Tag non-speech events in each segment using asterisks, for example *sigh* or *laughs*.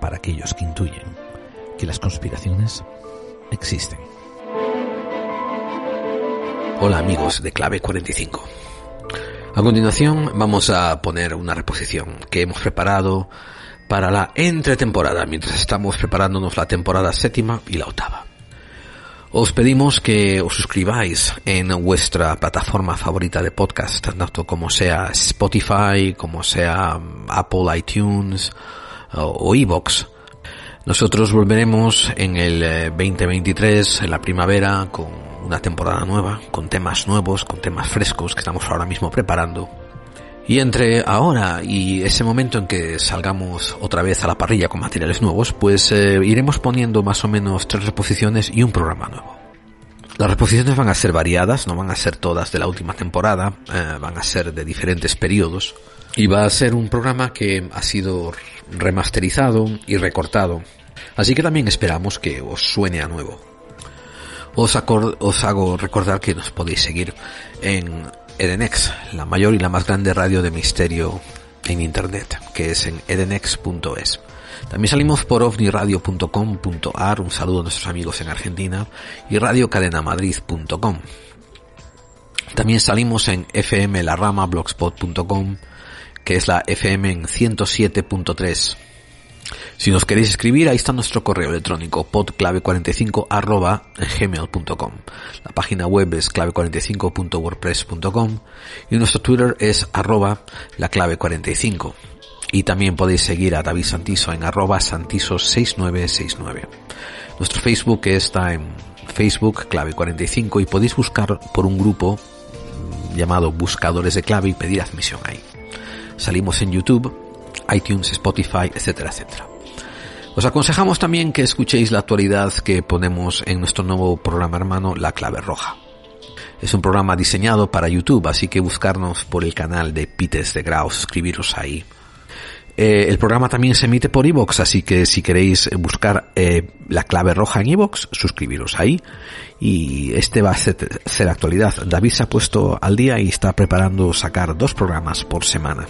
para aquellos que intuyen que las conspiraciones existen. Hola amigos de Clave 45. A continuación vamos a poner una reposición que hemos preparado para la entretemporada mientras estamos preparándonos la temporada séptima y la octava. Os pedimos que os suscribáis en vuestra plataforma favorita de podcast, tanto como sea Spotify, como sea Apple iTunes o iVoox. Nosotros volveremos en el 2023, en la primavera, con una temporada nueva, con temas nuevos, con temas frescos que estamos ahora mismo preparando. Y entre ahora y ese momento en que salgamos otra vez a la parrilla con materiales nuevos, pues eh, iremos poniendo más o menos tres reposiciones y un programa nuevo. Las reposiciones van a ser variadas, no van a ser todas de la última temporada, eh, van a ser de diferentes periodos. Y va a ser un programa que ha sido remasterizado y recortado. Así que también esperamos que os suene a nuevo. Os, os hago recordar que nos podéis seguir en Edenex, la mayor y la más grande radio de misterio en internet, que es en edenex.es. También salimos por ovniradio.com.ar, un saludo a nuestros amigos en Argentina, y radiocadenamadrid.com. También salimos en fmlarama.blogspot.com, que es la FM en 107.3 si nos queréis escribir, ahí está nuestro correo electrónico podclave45 arroba gmail.com. La página web es clave45.wordpress.com y nuestro Twitter es arroba la clave45. Y también podéis seguir a David Santiso en arroba santiso6969. Nuestro Facebook está en Facebook clave45 y podéis buscar por un grupo llamado Buscadores de Clave y pedir admisión ahí. Salimos en YouTube, iTunes, Spotify, etcétera, etcétera. Os aconsejamos también que escuchéis la actualidad que ponemos en nuestro nuevo programa hermano La Clave Roja. Es un programa diseñado para YouTube, así que buscarnos por el canal de Pites de Grau, suscribiros ahí. Eh, el programa también se emite por iVoox, así que si queréis buscar eh, la clave roja en iVoox, suscribiros ahí. Y este va a ser, ser actualidad. David se ha puesto al día y está preparando sacar dos programas por semana.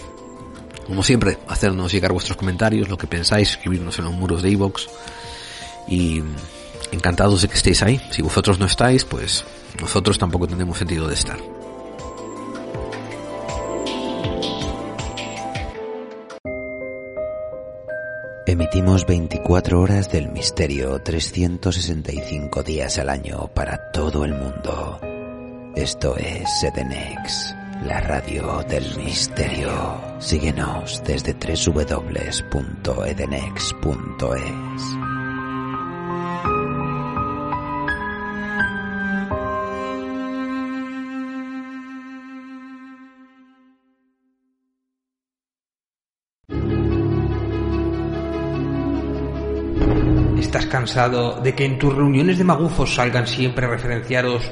Como siempre, hacernos llegar vuestros comentarios, lo que pensáis, escribirnos en los muros de iVoox. Y encantados de que estéis ahí. Si vosotros no estáis, pues nosotros tampoco tenemos sentido de estar. Emitimos 24 horas del misterio, 365 días al año para todo el mundo. Esto es Sedenex la radio del misterio. Síguenos desde www.edenex.es. ¿Estás cansado de que en tus reuniones de magufos salgan siempre referenciados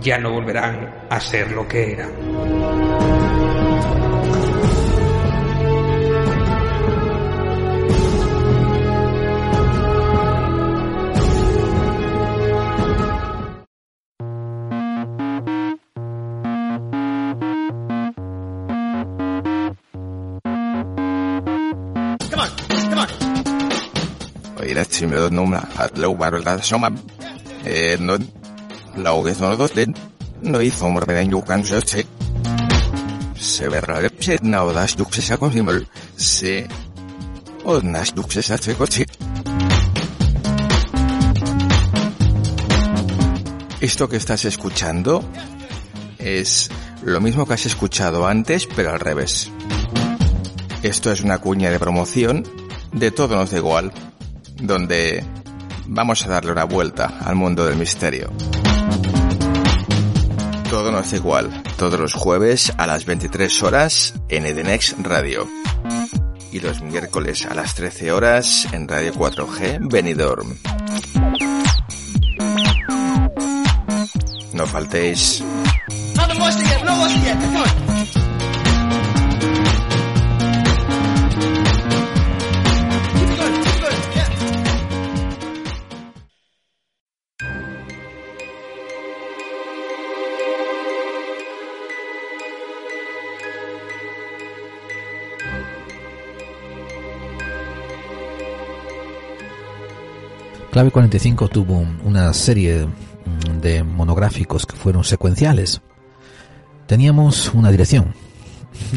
ya no volverán a ser lo que eran. Oira, si me numra at low barrel that shoma. Eh, no, lauget no dos den. No hizo morrer en yukan se. Se verra pse na odas duxes a consimol. Se. Odnas duxes a se coche. Esto que estás escuchando Es lo mismo que has escuchado antes, pero al revés. Esto es una cuña de promoción de Todo nos da igual, donde vamos a darle una vuelta al mundo del misterio. Da igual, todos los jueves a las 23 horas en Edenex Radio. Y los miércoles a las 13 horas en Radio 4G Benidorm. No faltéis. Clave 45 tuvo una serie de monográficos que fueron secuenciales. Teníamos una dirección.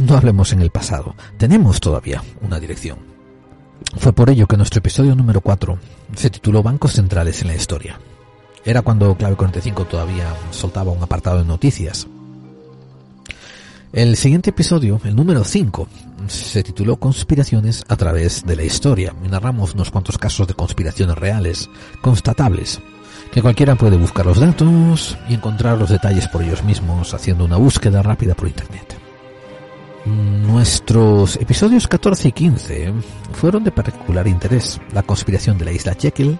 No hablemos en el pasado. Tenemos todavía una dirección. Fue por ello que nuestro episodio número 4 se tituló Bancos Centrales en la Historia. Era cuando Clave 45 todavía soltaba un apartado de noticias. El siguiente episodio, el número 5, se tituló Conspiraciones a través de la historia. Y narramos unos cuantos casos de conspiraciones reales, constatables, que cualquiera puede buscar los datos y encontrar los detalles por ellos mismos haciendo una búsqueda rápida por Internet. Nuestros episodios 14 y 15 fueron de particular interés, la conspiración de la isla Jekyll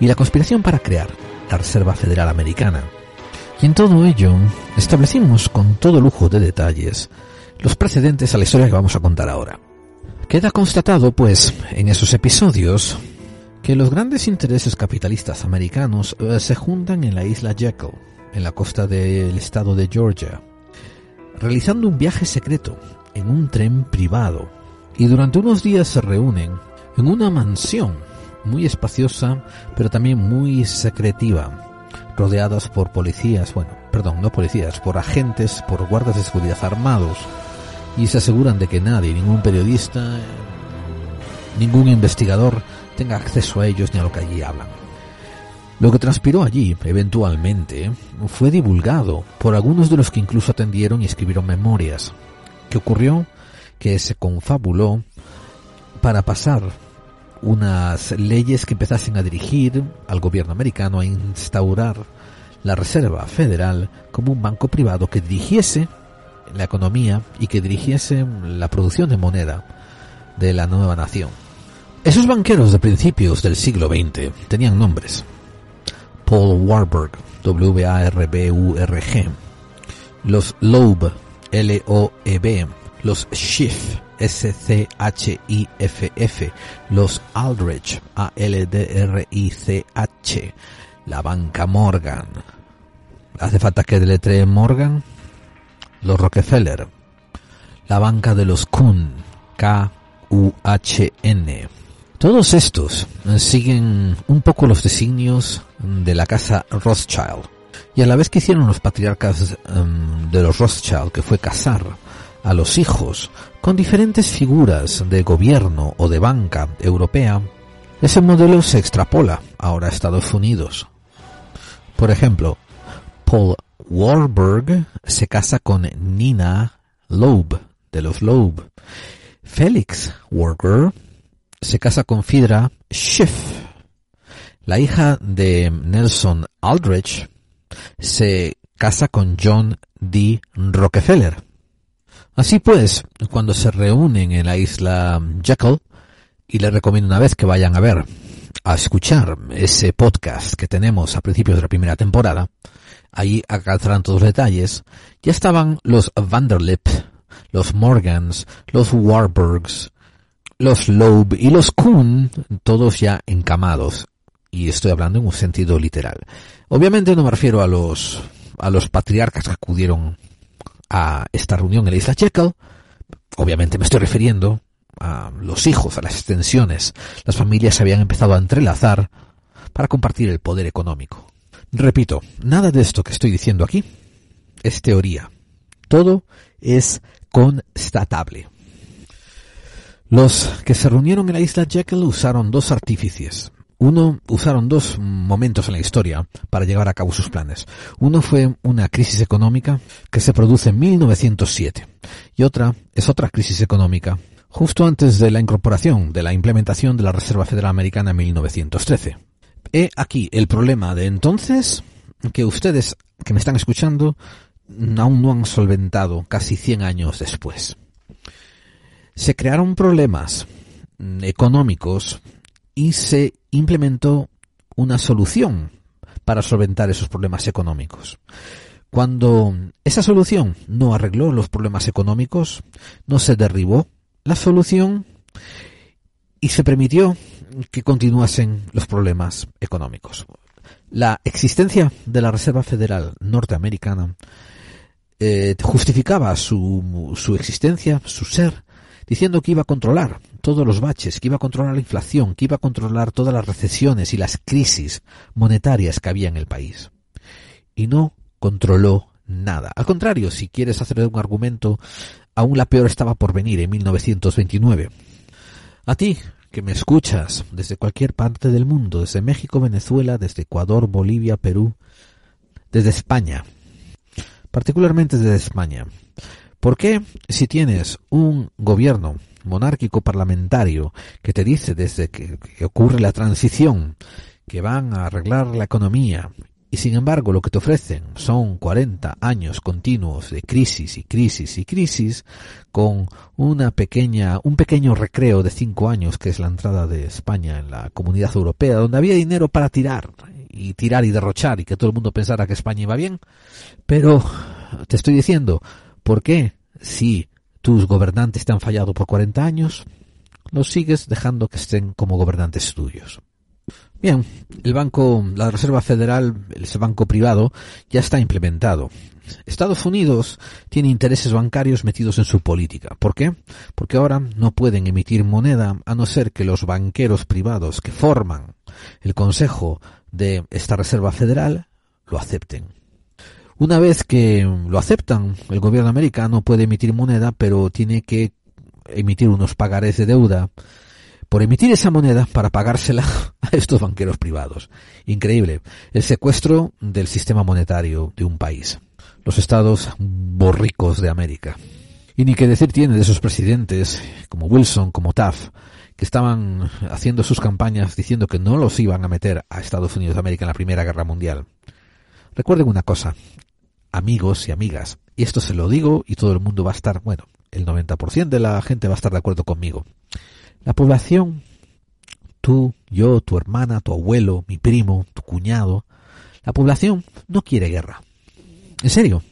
y la conspiración para crear la Reserva Federal Americana, y en todo ello establecimos con todo lujo de detalles los precedentes a la historia que vamos a contar ahora. Queda constatado, pues, en esos episodios, que los grandes intereses capitalistas americanos eh, se juntan en la isla Jekyll, en la costa del estado de Georgia, realizando un viaje secreto en un tren privado, y durante unos días se reúnen en una mansión muy espaciosa, pero también muy secretiva, rodeadas por policías, bueno, perdón, no policías, por agentes, por guardas de seguridad armados, y se aseguran de que nadie, ningún periodista, ningún investigador tenga acceso a ellos ni a lo que allí hablan. Lo que transpiró allí, eventualmente, fue divulgado por algunos de los que incluso atendieron y escribieron memorias. ¿Qué ocurrió? Que se confabuló para pasar unas leyes que empezasen a dirigir al gobierno americano a instaurar la Reserva Federal como un banco privado que dirigiese la economía y que dirigiese la producción de moneda de la nueva nación. Esos banqueros de principios del siglo XX tenían nombres. Paul Warburg, W-A-R-B-U-R-G, los Loeb, L-O-E-B, los Schiff, S-C-H-I-F-F, los Aldrich, A-L-D-R-I-C-H, la banca Morgan. ¿Hace falta que deletre Morgan? Los Rockefeller, la banca de los Kuhn, K-U-H-N. Todos estos siguen un poco los designios de la casa Rothschild. Y a la vez que hicieron los patriarcas um, de los Rothschild, que fue casar a los hijos con diferentes figuras de gobierno o de banca europea, ese modelo se extrapola ahora a Estados Unidos. Por ejemplo, Paul Warburg se casa con Nina Loeb, de los Loeb. Felix Warburg se casa con Fidra Schiff. La hija de Nelson Aldrich se casa con John D. Rockefeller. Así pues, cuando se reúnen en la isla Jekyll, y les recomiendo una vez que vayan a ver, a escuchar ese podcast que tenemos a principios de la primera temporada, ahí alcanzarán todos los detalles, ya estaban los Vanderlip, los Morgans, los Warburgs, los Loeb y los Kuhn, todos ya encamados. Y estoy hablando en un sentido literal. Obviamente no me refiero a los, a los patriarcas que acudieron a esta reunión en la isla Jekyll, obviamente me estoy refiriendo a los hijos, a las extensiones. Las familias se habían empezado a entrelazar para compartir el poder económico. Repito, nada de esto que estoy diciendo aquí es teoría. Todo es constatable. Los que se reunieron en la isla Jekyll usaron dos artífices. Uno, usaron dos momentos en la historia para llevar a cabo sus planes. Uno fue una crisis económica que se produce en 1907 y otra es otra crisis económica justo antes de la incorporación, de la implementación de la Reserva Federal Americana en 1913. He aquí el problema de entonces que ustedes que me están escuchando aún no han solventado casi 100 años después. Se crearon problemas económicos y se implementó una solución para solventar esos problemas económicos. Cuando esa solución no arregló los problemas económicos, no se derribó la solución y se permitió que continuasen los problemas económicos. La existencia de la Reserva Federal norteamericana eh, justificaba su, su existencia, su ser, diciendo que iba a controlar todos los baches, que iba a controlar la inflación, que iba a controlar todas las recesiones y las crisis monetarias que había en el país. Y no controló nada. Al contrario, si quieres hacer un argumento, aún la peor estaba por venir en 1929. A ti, que me escuchas desde cualquier parte del mundo, desde México, Venezuela, desde Ecuador, Bolivia, Perú, desde España, particularmente desde España. ¿Por qué si tienes un gobierno monárquico parlamentario que te dice desde que, ocurre la transición que van a arreglar la economía y sin embargo lo que te ofrecen son 40 años continuos de crisis y crisis y crisis con una pequeña, un pequeño recreo de 5 años que es la entrada de España en la comunidad europea donde había dinero para tirar y tirar y derrochar y que todo el mundo pensara que España iba bien. Pero te estoy diciendo, ¿por qué si tus gobernantes te han fallado por 40 años, los sigues dejando que estén como gobernantes tuyos. Bien, el banco, la Reserva Federal, ese banco privado, ya está implementado. Estados Unidos tiene intereses bancarios metidos en su política. ¿Por qué? Porque ahora no pueden emitir moneda a no ser que los banqueros privados que forman el Consejo de esta Reserva Federal lo acepten. Una vez que lo aceptan, el gobierno americano puede emitir moneda, pero tiene que emitir unos pagares de deuda por emitir esa moneda para pagársela *laughs* a estos banqueros privados. Increíble. El secuestro del sistema monetario de un país. Los estados borricos de América. Y ni qué decir tiene de esos presidentes como Wilson, como Taft, que estaban haciendo sus campañas diciendo que no los iban a meter a Estados Unidos de América en la Primera Guerra Mundial. Recuerden una cosa, amigos y amigas. Y esto se lo digo y todo el mundo va a estar, bueno, el 90% de la gente va a estar de acuerdo conmigo. La población, tú, yo, tu hermana, tu abuelo, mi primo, tu cuñado, la población no quiere guerra. En serio.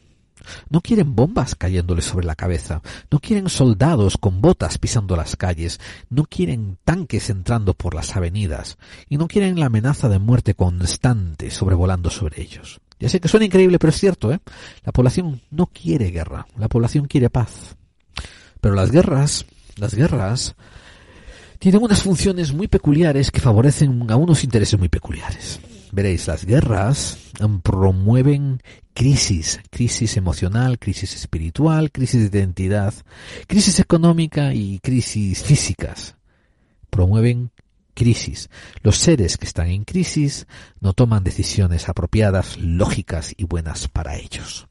No quieren bombas cayéndoles sobre la cabeza, no quieren soldados con botas pisando las calles, no quieren tanques entrando por las avenidas, y no quieren la amenaza de muerte constante sobrevolando sobre ellos. Ya sé que suena increíble, pero es cierto, ¿eh? La población no quiere guerra, la población quiere paz. Pero las guerras, las guerras, tienen unas funciones muy peculiares que favorecen a unos intereses muy peculiares. Veréis, las guerras promueven crisis, crisis emocional, crisis espiritual, crisis de identidad, crisis económica y crisis físicas. Promueven crisis. Los seres que están en crisis no toman decisiones apropiadas, lógicas y buenas para ellos.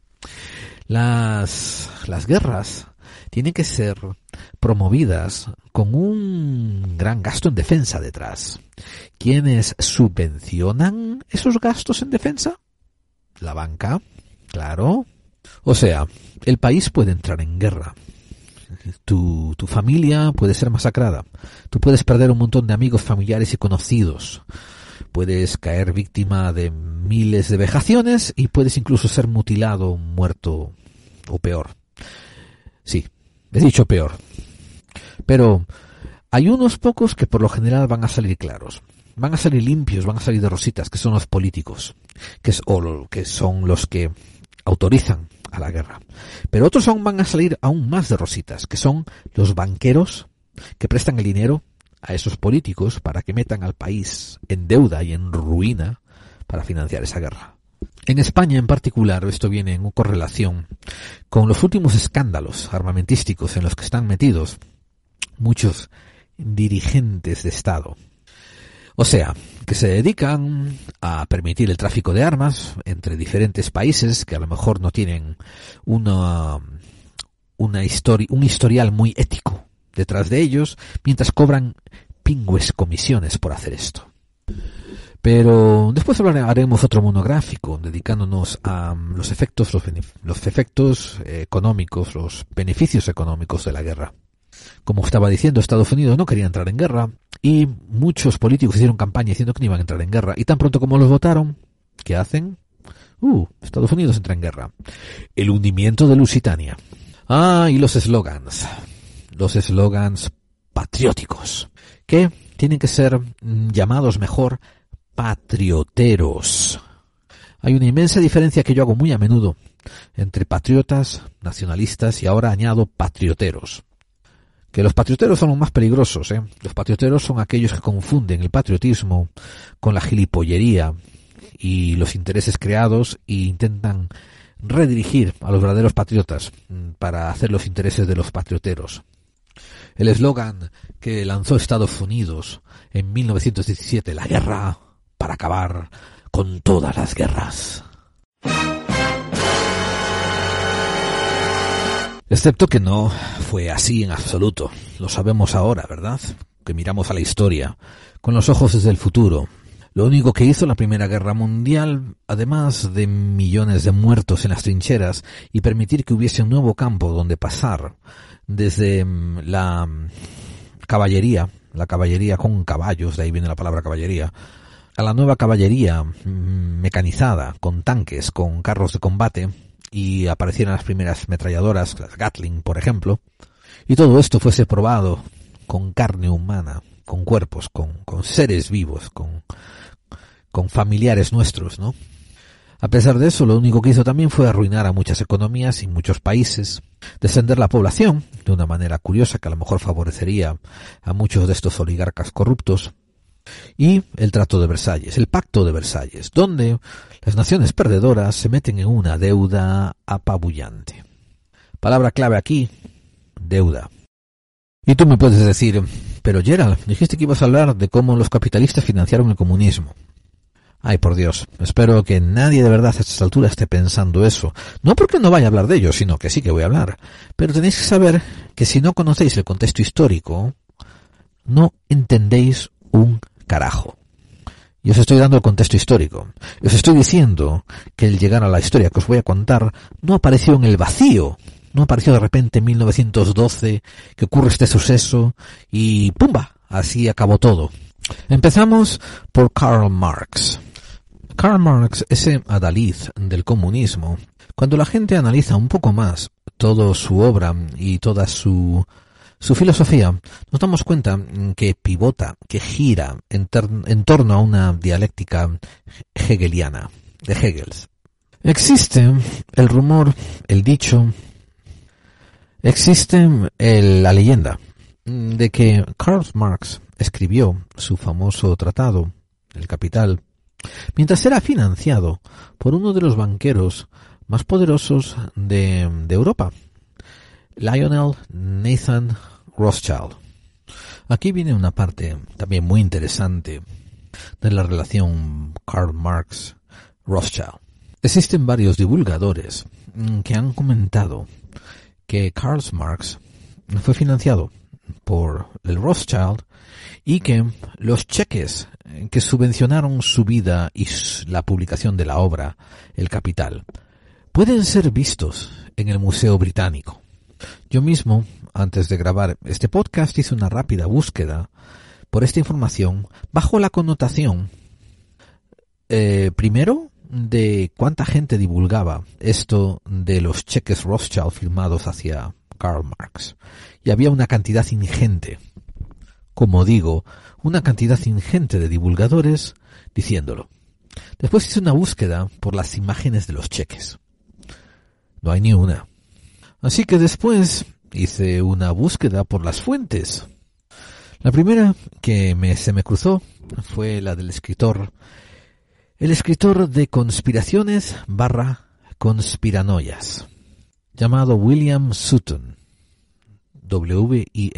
Las, las guerras tienen que ser promovidas con un gran gasto en defensa detrás. ¿Quiénes subvencionan esos gastos en defensa? La banca, claro. O sea, el país puede entrar en guerra, tu, tu familia puede ser masacrada. Tú puedes perder un montón de amigos, familiares y conocidos. Puedes caer víctima de miles de vejaciones y puedes incluso ser mutilado, muerto o peor. Sí, he dicho peor. Pero hay unos pocos que por lo general van a salir claros. Van a salir limpios, van a salir de rositas, que son los políticos, que, es, que son los que autorizan a la guerra. Pero otros aún van a salir aún más de rositas, que son los banqueros que prestan el dinero a esos políticos para que metan al país en deuda y en ruina para financiar esa guerra. En España en particular, esto viene en correlación con los últimos escándalos armamentísticos en los que están metidos muchos dirigentes de Estado. O sea, que se dedican a permitir el tráfico de armas entre diferentes países que a lo mejor no tienen una, una histori un historial muy ético detrás de ellos, mientras cobran pingües comisiones por hacer esto. Pero después haremos otro monográfico dedicándonos a los efectos, los, los efectos económicos, los beneficios económicos de la guerra. Como estaba diciendo, Estados Unidos no quería entrar en guerra y muchos políticos hicieron campaña diciendo que no iban a entrar en guerra. Y tan pronto como los votaron, ¿qué hacen? Uh, Estados Unidos entra en guerra. El hundimiento de Lusitania. Ah, y los eslogans. Los eslogans patrióticos. Que tienen que ser mm, llamados mejor patrioteros. Hay una inmensa diferencia que yo hago muy a menudo entre patriotas, nacionalistas y ahora añado patrioteros. Los patrioteros son los más peligrosos, ¿eh? Los patrioteros son aquellos que confunden el patriotismo con la gilipollería y los intereses creados e intentan redirigir a los verdaderos patriotas mm, para hacer los intereses de los patrioteros. El eslogan que lanzó Estados Unidos en 1917, la guerra para acabar con todas las guerras. Excepto que no fue así en absoluto. Lo sabemos ahora, ¿verdad? Que miramos a la historia con los ojos desde el futuro. Lo único que hizo la Primera Guerra Mundial, además de millones de muertos en las trincheras y permitir que hubiese un nuevo campo donde pasar desde mm, la mm, caballería, la caballería con caballos, de ahí viene la palabra caballería, a la nueva caballería mm, mecanizada, con tanques, con carros de combate, y aparecieran las primeras metralladoras, las Gatling, por ejemplo, y todo esto fuese probado con carne humana, con cuerpos, con, con seres vivos, con, con familiares nuestros, ¿no? A pesar de eso, lo único que hizo también fue arruinar a muchas economías y muchos países, descender la población de una manera curiosa que a lo mejor favorecería a muchos de estos oligarcas corruptos, y el Trato de Versalles, el Pacto de Versalles, donde las naciones perdedoras se meten en una deuda apabullante. Palabra clave aquí, deuda. Y tú me puedes decir, pero Gerald, dijiste que ibas a hablar de cómo los capitalistas financiaron el comunismo. Ay, por Dios, espero que nadie de verdad a esta altura esté pensando eso. No porque no vaya a hablar de ello, sino que sí que voy a hablar. Pero tenéis que saber que si no conocéis el contexto histórico, no entendéis un carajo. Y os estoy dando el contexto histórico. Os estoy diciendo que el llegar a la historia que os voy a contar no apareció en el vacío. No apareció de repente en 1912 que ocurre este suceso y ¡pumba! Así acabó todo. Empezamos por Karl Marx. Karl Marx, ese adalid del comunismo, cuando la gente analiza un poco más toda su obra y toda su su filosofía, nos damos cuenta que pivota, que gira en, torno a una dialéctica hegeliana, de Hegel. Existe el rumor, el dicho, existe la leyenda de que Karl Marx escribió su famoso tratado, El Capital, mientras era financiado por uno de los banqueros más poderosos de, de Europa, Lionel Nathan Rothschild. Aquí viene una parte también muy interesante de la relación Karl Marx-Rothschild. Existen varios divulgadores que han comentado que Karl Marx fue financiado por el Rothschild y que los cheques que subvencionaron su vida y la publicación de la obra El Capital pueden ser vistos en el Museo Británico. Yo mismo, antes de grabar este podcast, hice una rápida búsqueda por esta información bajo la connotación, eh, primero, de cuánta gente divulgaba esto de los cheques Rothschild firmados hacia Karl Marx. Y había una cantidad ingente, como digo, una cantidad ingente de divulgadores diciéndolo. Después hice una búsqueda por las imágenes de los cheques. No hay ni una. Así que después hice una búsqueda por las fuentes. La primera que me, se me cruzó fue la del escritor, el escritor de conspiraciones barra conspiranoias, llamado William Sutton. W-I-L-L-I-A-M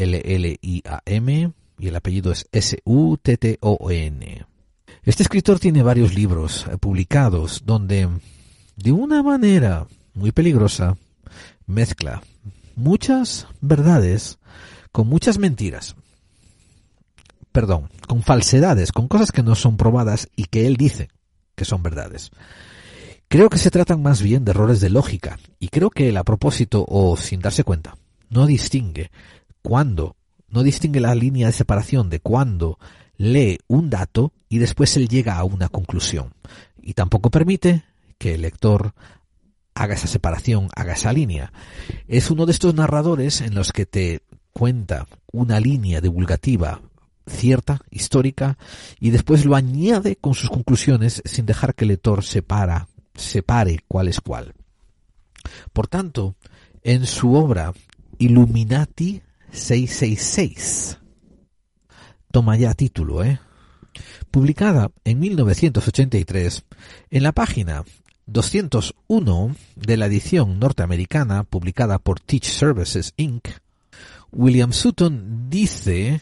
y el apellido es S-U-T-T-O-N. Este escritor tiene varios libros eh, publicados donde, de una manera muy peligrosa, mezcla muchas verdades con muchas mentiras. Perdón, con falsedades, con cosas que no son probadas y que él dice que son verdades. Creo que se tratan más bien de errores de lógica y creo que él a propósito o sin darse cuenta no distingue cuándo, no distingue la línea de separación de cuándo lee un dato y después él llega a una conclusión y tampoco permite que el lector haga esa separación, haga esa línea. Es uno de estos narradores en los que te cuenta una línea divulgativa cierta, histórica, y después lo añade con sus conclusiones sin dejar que el lector separa, separe cuál es cuál. Por tanto, en su obra Illuminati 666, toma ya título, ¿eh? Publicada en 1983, en la página 201 de la edición norteamericana publicada por Teach Services Inc., William Sutton dice,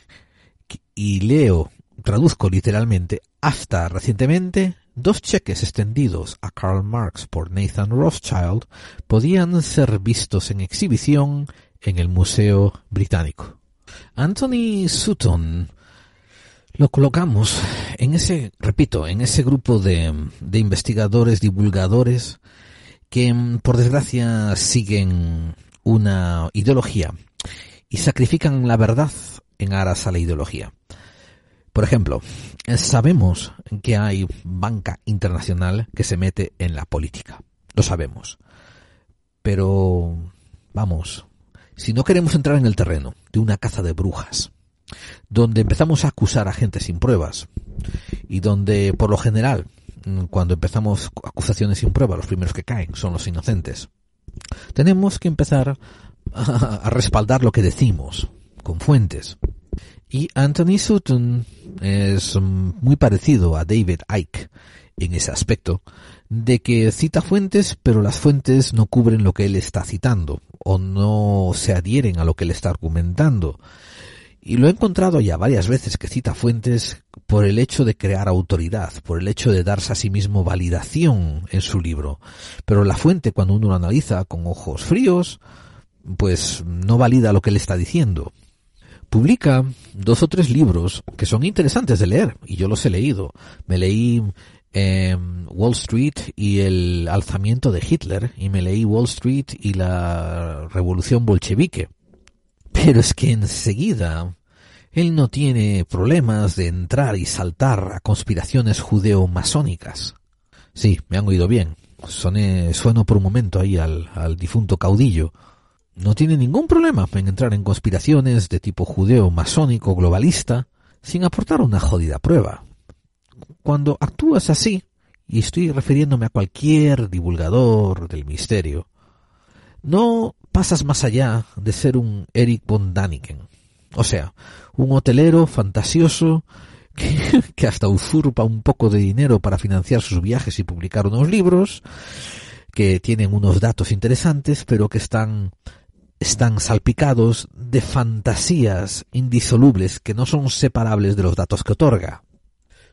y leo, traduzco literalmente, hasta recientemente, dos cheques extendidos a Karl Marx por Nathan Rothschild podían ser vistos en exhibición en el Museo Británico. Anthony Sutton lo colocamos en ese, repito, en ese grupo de, de investigadores, divulgadores, que por desgracia siguen una ideología y sacrifican la verdad en aras a la ideología. Por ejemplo, sabemos que hay banca internacional que se mete en la política. Lo sabemos. Pero, vamos, si no queremos entrar en el terreno de una caza de brujas, donde empezamos a acusar a gente sin pruebas y donde, por lo general, cuando empezamos acusaciones sin pruebas, los primeros que caen son los inocentes, tenemos que empezar a, *laughs* respaldar lo que decimos con fuentes. Y Anthony Sutton es muy parecido a David Icke en ese aspecto, de que cita fuentes, pero las fuentes no cubren lo que él está citando, o no se adhieren a lo que él está argumentando. Y lo he encontrado ya varias veces que cita fuentes por el hecho de crear autoridad, por el hecho de darse a sí mismo validación en su libro. Pero la fuente, cuando uno lo analiza con ojos fríos, pues no valida lo que él está diciendo. Publica dos o tres libros que son interesantes de leer, y yo los he leído. Me leí eh, Wall Street y el alzamiento de Hitler, y me leí Wall Street y la revolución bolchevique. Pero es que enseguida él no tiene problemas de entrar y saltar a conspiraciones judeo-masónicas. Sí, me han oído bien. Soné, sueno por un momento ahí al, al difunto caudillo no tiene ningún problema en entrar en conspiraciones de tipo judeo, masónico, globalista, sin aportar una jodida prueba. Cuando actúas así, y estoy refiriéndome a cualquier divulgador del misterio, no pasas más allá de ser un Eric von Daniken. O sea, un hotelero fantasioso *laughs* que, hasta usurpa un poco de dinero para financiar sus viajes y publicar unos libros, que tienen unos datos interesantes, pero que están están salpicados de fantasías indisolubles que no son separables de los datos que otorga.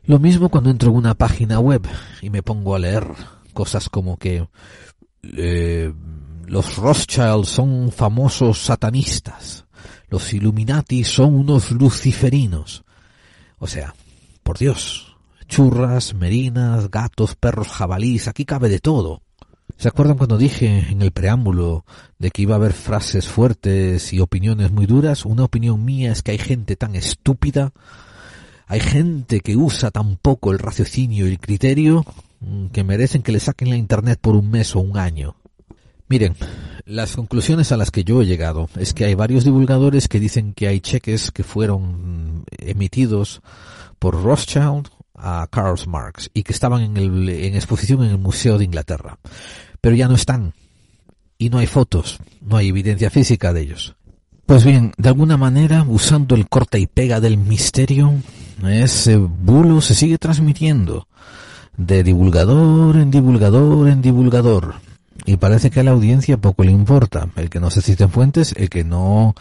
Lo mismo cuando entro en una página web y me pongo a leer cosas como que eh, los Rothschild son famosos satanistas, los Illuminati son unos luciferinos. O sea, por Dios, churras, merinas, gatos, perros, jabalís, aquí cabe de todo. ¿Se acuerdan cuando dije en el preámbulo de que iba a haber frases fuertes y opiniones muy duras? Una opinión mía es que hay gente tan estúpida, hay gente que usa tan poco el raciocinio y el criterio mm, que merecen que le saquen la internet por un mes o un año. Miren, las conclusiones a las que yo he llegado es que hay varios divulgadores que dicen que hay cheques que fueron mm, emitidos por Rothschild a Karl Marx y que estaban en, el, en exposición en el Museo de Inglaterra pero ya no están. Y no hay fotos, no hay evidencia física de ellos. Pues bien, de alguna manera, usando el corte y pega del misterio, ese bulo se sigue transmitiendo de divulgador en divulgador en divulgador. Y parece que a la audiencia poco le importa el que no se citen fuentes, el que no,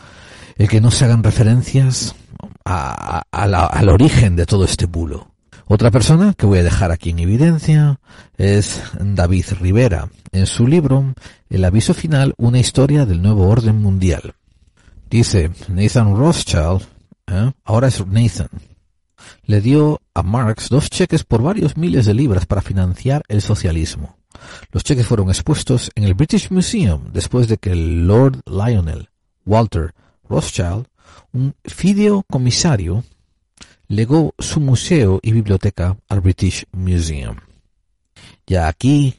el que no se hagan referencias al origen de todo este bulo. Otra persona que voy a dejar aquí en evidencia es David Rivera, en su libro El aviso final, una historia del nuevo orden mundial. Dice Nathan Rothschild, ¿eh? ahora es Nathan, le dio a Marx dos cheques por varios miles de libras para financiar el socialismo. Los cheques fueron expuestos en el British Museum después de que el Lord Lionel Walter Rothschild, un fideocomisario, legó su museo y biblioteca al British Museum. Ya aquí,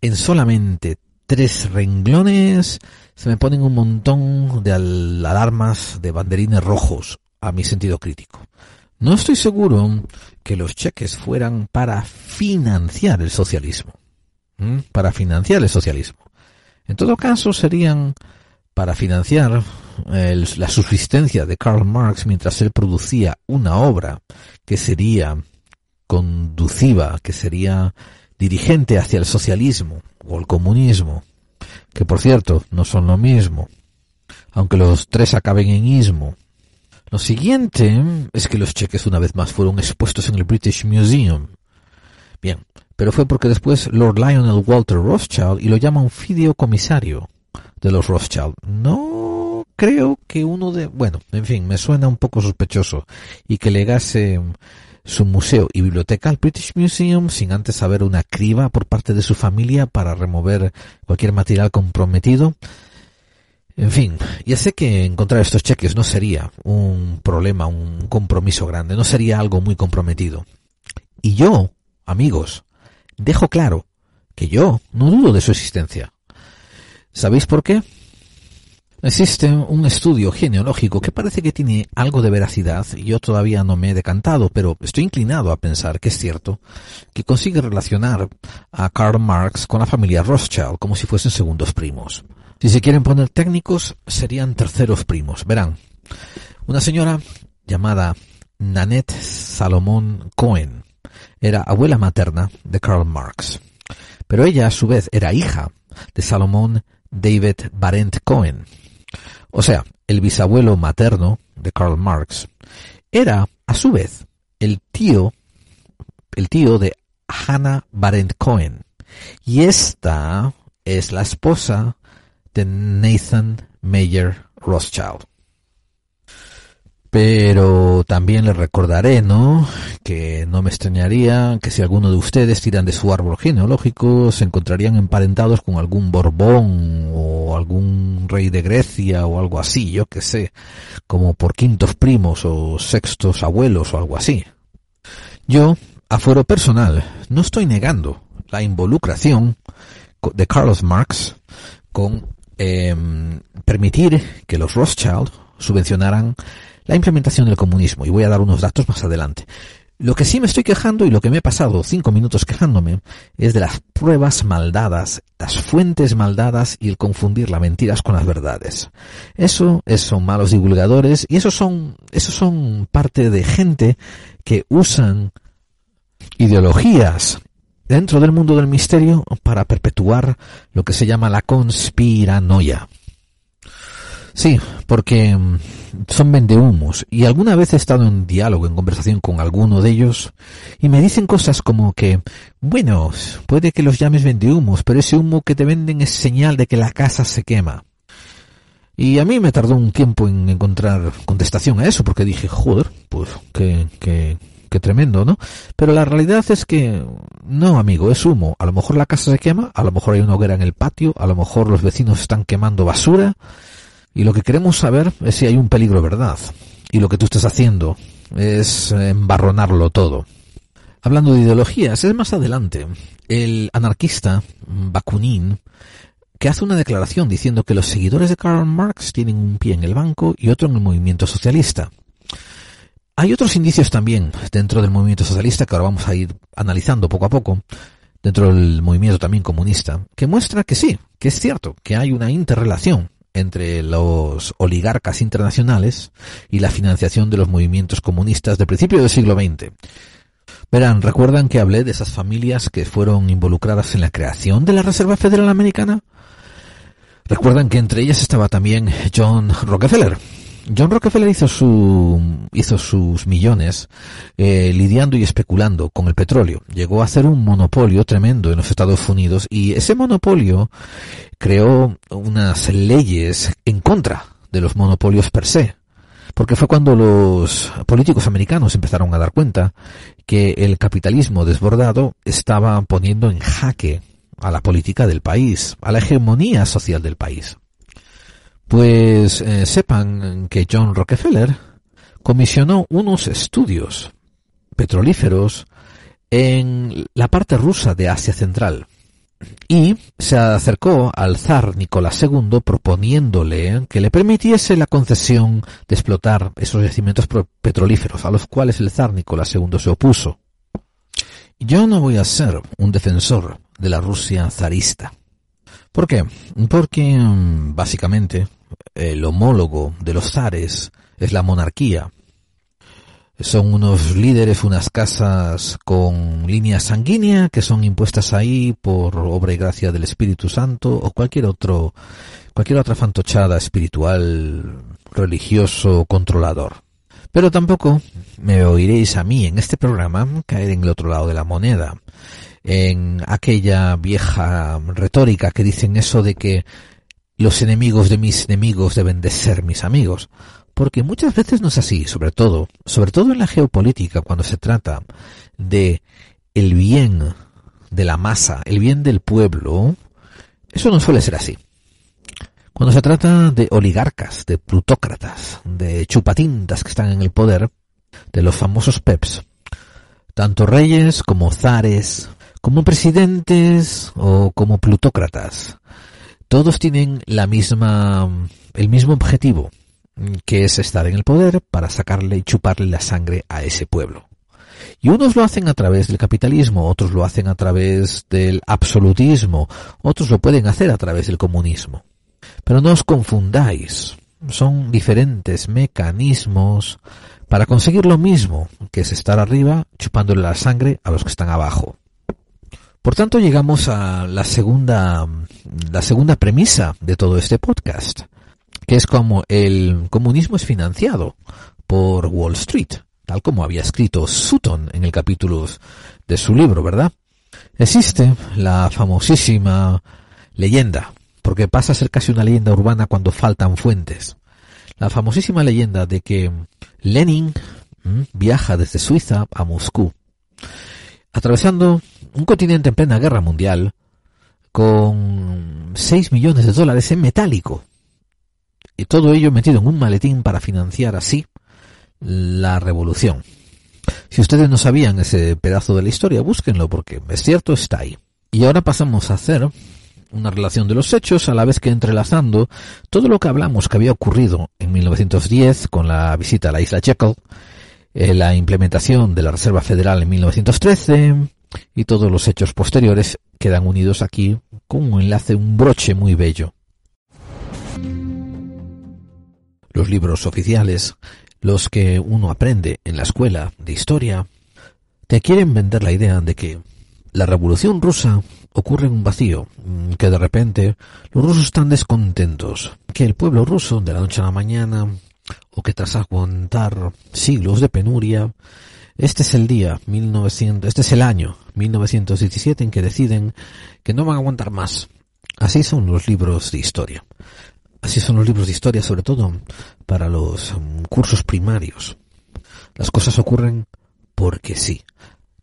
en solamente tres renglones, se me ponen un montón de alarmas de banderines rojos a mi sentido crítico. No estoy seguro que los cheques fueran para financiar el socialismo. Para financiar el socialismo. En todo caso, serían para financiar la subsistencia de Karl Marx mientras él producía una obra que sería conduciva, que sería dirigente hacia el socialismo o el comunismo, que por cierto no son lo mismo, aunque los tres acaben en ismo. Lo siguiente es que los cheques una vez más fueron expuestos en el British Museum. Bien, pero fue porque después Lord Lionel Walter Rothschild y lo llama un fideocomisario de los Rothschild. No creo que uno de... Bueno, en fin, me suena un poco sospechoso y que legase su museo y biblioteca al British Museum sin antes haber una criba por parte de su familia para remover cualquier material comprometido en fin, ya sé que encontrar estos cheques no sería un problema, un compromiso grande, no sería algo muy comprometido. Y yo, amigos, dejo claro que yo no dudo de su existencia. ¿Sabéis por qué? Existe un estudio genealógico que parece que tiene algo de veracidad y yo todavía no me he decantado, pero estoy inclinado a pensar que es cierto, que consigue relacionar a Karl Marx con la familia Rothschild como si fuesen segundos primos. Si se quieren poner técnicos, serían terceros primos. Verán, una señora llamada Nanette Salomón Cohen era abuela materna de Karl Marx, pero ella a su vez era hija de Salomón David Barent Cohen. O sea, el bisabuelo materno de Karl Marx era a su vez el tío, el tío de Hannah Barent Cohen. Y esta es la esposa de Nathan Mayer Rothschild. Pero también les recordaré, ¿no? Que no me extrañaría que si alguno de ustedes tiran de su árbol genealógico se encontrarían emparentados con algún Borbón o algún rey de Grecia o algo así, yo que sé, como por quintos primos o sextos abuelos o algo así. Yo, a fuero personal, no estoy negando la involucración de Carlos Marx con Em, permitir que los Rothschild subvencionaran la implementación del comunismo. Y voy a dar unos datos más adelante. Lo que sí me estoy quejando y lo que me he pasado cinco minutos quejándome es de las pruebas maldadas, las fuentes maldadas y el confundir las mentiras con las verdades. Eso, son malos divulgadores y esos son, esos son parte de gente que usan ideologías dentro del mundo del misterio para perpetuar lo que se llama la conspiranoia. Sí, porque mm, son vendehumos y alguna vez he estado en diálogo, en conversación con alguno de ellos y me dicen cosas como que, bueno, puede que los llames vendehumos, pero ese humo que te venden es señal de que la casa se quema. Y a mí me tardó un tiempo en encontrar contestación a eso porque dije, joder, pues que, que, qué tremendo, ¿no? Pero la realidad es que no, amigo, es humo. A lo mejor la casa se quema, a lo mejor hay una hoguera en el patio, a lo mejor los vecinos están quemando basura. Y lo que queremos saber es si hay un peligro, ¿verdad? Y lo que tú estás haciendo es embarronarlo todo. Hablando de ideologías, es más adelante. El anarquista Bakunin, que hace una declaración diciendo que los seguidores de Karl Marx tienen un pie en el banco y otro en el movimiento socialista. Hay otros indicios también dentro del movimiento socialista que ahora vamos a ir analizando poco a poco, dentro del movimiento también comunista, que muestra que sí, que es cierto, que hay una interrelación entre los oligarcas internacionales y la financiación de los movimientos comunistas del principio del siglo XX. Verán, ¿recuerdan que hablé de esas familias que fueron involucradas en la creación de la Reserva Federal Americana? Recuerdan que entre ellas estaba también John Rockefeller, John Rockefeller hizo su hizo sus millones eh, lidiando y especulando con el petróleo. Llegó a hacer un monopolio tremendo en los Estados Unidos y ese monopolio creó unas leyes en contra de los monopolios per se. Porque fue cuando los políticos americanos empezaron a dar cuenta que el capitalismo desbordado estaba poniendo en jaque a la política del país, a la hegemonía social del país. Pues eh, sepan que John Rockefeller comisionó unos estudios petrolíferos en la parte rusa de Asia Central y se acercó al zar Nicolás II proponiéndole que le permitiese la concesión de explotar esos yacimientos petrolíferos a los cuales el zar Nicolás II se opuso. Yo no voy a ser un defensor de la Rusia zarista. ¿Por qué? Porque mm, básicamente el homólogo de los zares es la monarquía. Son unos líderes, unas casas con línea sanguínea que son impuestas ahí por obra y gracia del Espíritu Santo o cualquier otro, cualquier otra fantochada espiritual, religioso, controlador. Pero tampoco me oiréis a mí en este programa caer en el otro lado de la moneda, en aquella vieja retórica que dicen eso de que los enemigos de mis enemigos deben de ser mis amigos. Porque muchas veces no es así, sobre todo, sobre todo en la geopolítica, cuando se trata de el bien de la masa, el bien del pueblo, eso no suele ser así. Cuando se trata de oligarcas, de plutócratas, de chupatintas que están en el poder, de los famosos peps, tanto reyes como zares, como presidentes o como plutócratas, todos tienen la misma, el mismo objetivo, que es estar en el poder para sacarle y chuparle la sangre a ese pueblo. Y unos lo hacen a través del capitalismo, otros lo hacen a través del absolutismo, otros lo pueden hacer a través del comunismo. Pero no os confundáis, son diferentes mecanismos para conseguir lo mismo, que es estar arriba chupándole la sangre a los que están abajo. Por tanto, llegamos a la segunda, la segunda premisa de todo este podcast, que es como el comunismo es financiado por Wall Street, tal como había escrito Sutton en el capítulo de su libro, ¿verdad? Existe la famosísima leyenda, porque pasa a ser casi una leyenda urbana cuando faltan fuentes. La famosísima leyenda de que Lenin viaja desde Suiza a Moscú, atravesando un continente en plena guerra mundial con 6 millones de dólares en metálico. Y todo ello metido en un maletín para financiar así la revolución. Si ustedes no sabían ese pedazo de la historia, búsquenlo porque es cierto, está ahí. Y ahora pasamos a hacer una relación de los hechos a la vez que entrelazando todo lo que hablamos que había ocurrido en 1910 con la visita a la isla Jekyll, eh, la implementación de la Reserva Federal en 1913, y todos los hechos posteriores quedan unidos aquí con un enlace, un broche muy bello. Los libros oficiales, los que uno aprende en la escuela de historia, te quieren vender la idea de que la revolución rusa ocurre en un vacío, que de repente los rusos están descontentos, que el pueblo ruso de la noche a la mañana, o que tras aguantar siglos de penuria, este es el día 1900, este es el año 1917 en que deciden que no van a aguantar más. Así son los libros de historia. Así son los libros de historia, sobre todo para los um, cursos primarios. Las cosas ocurren porque sí.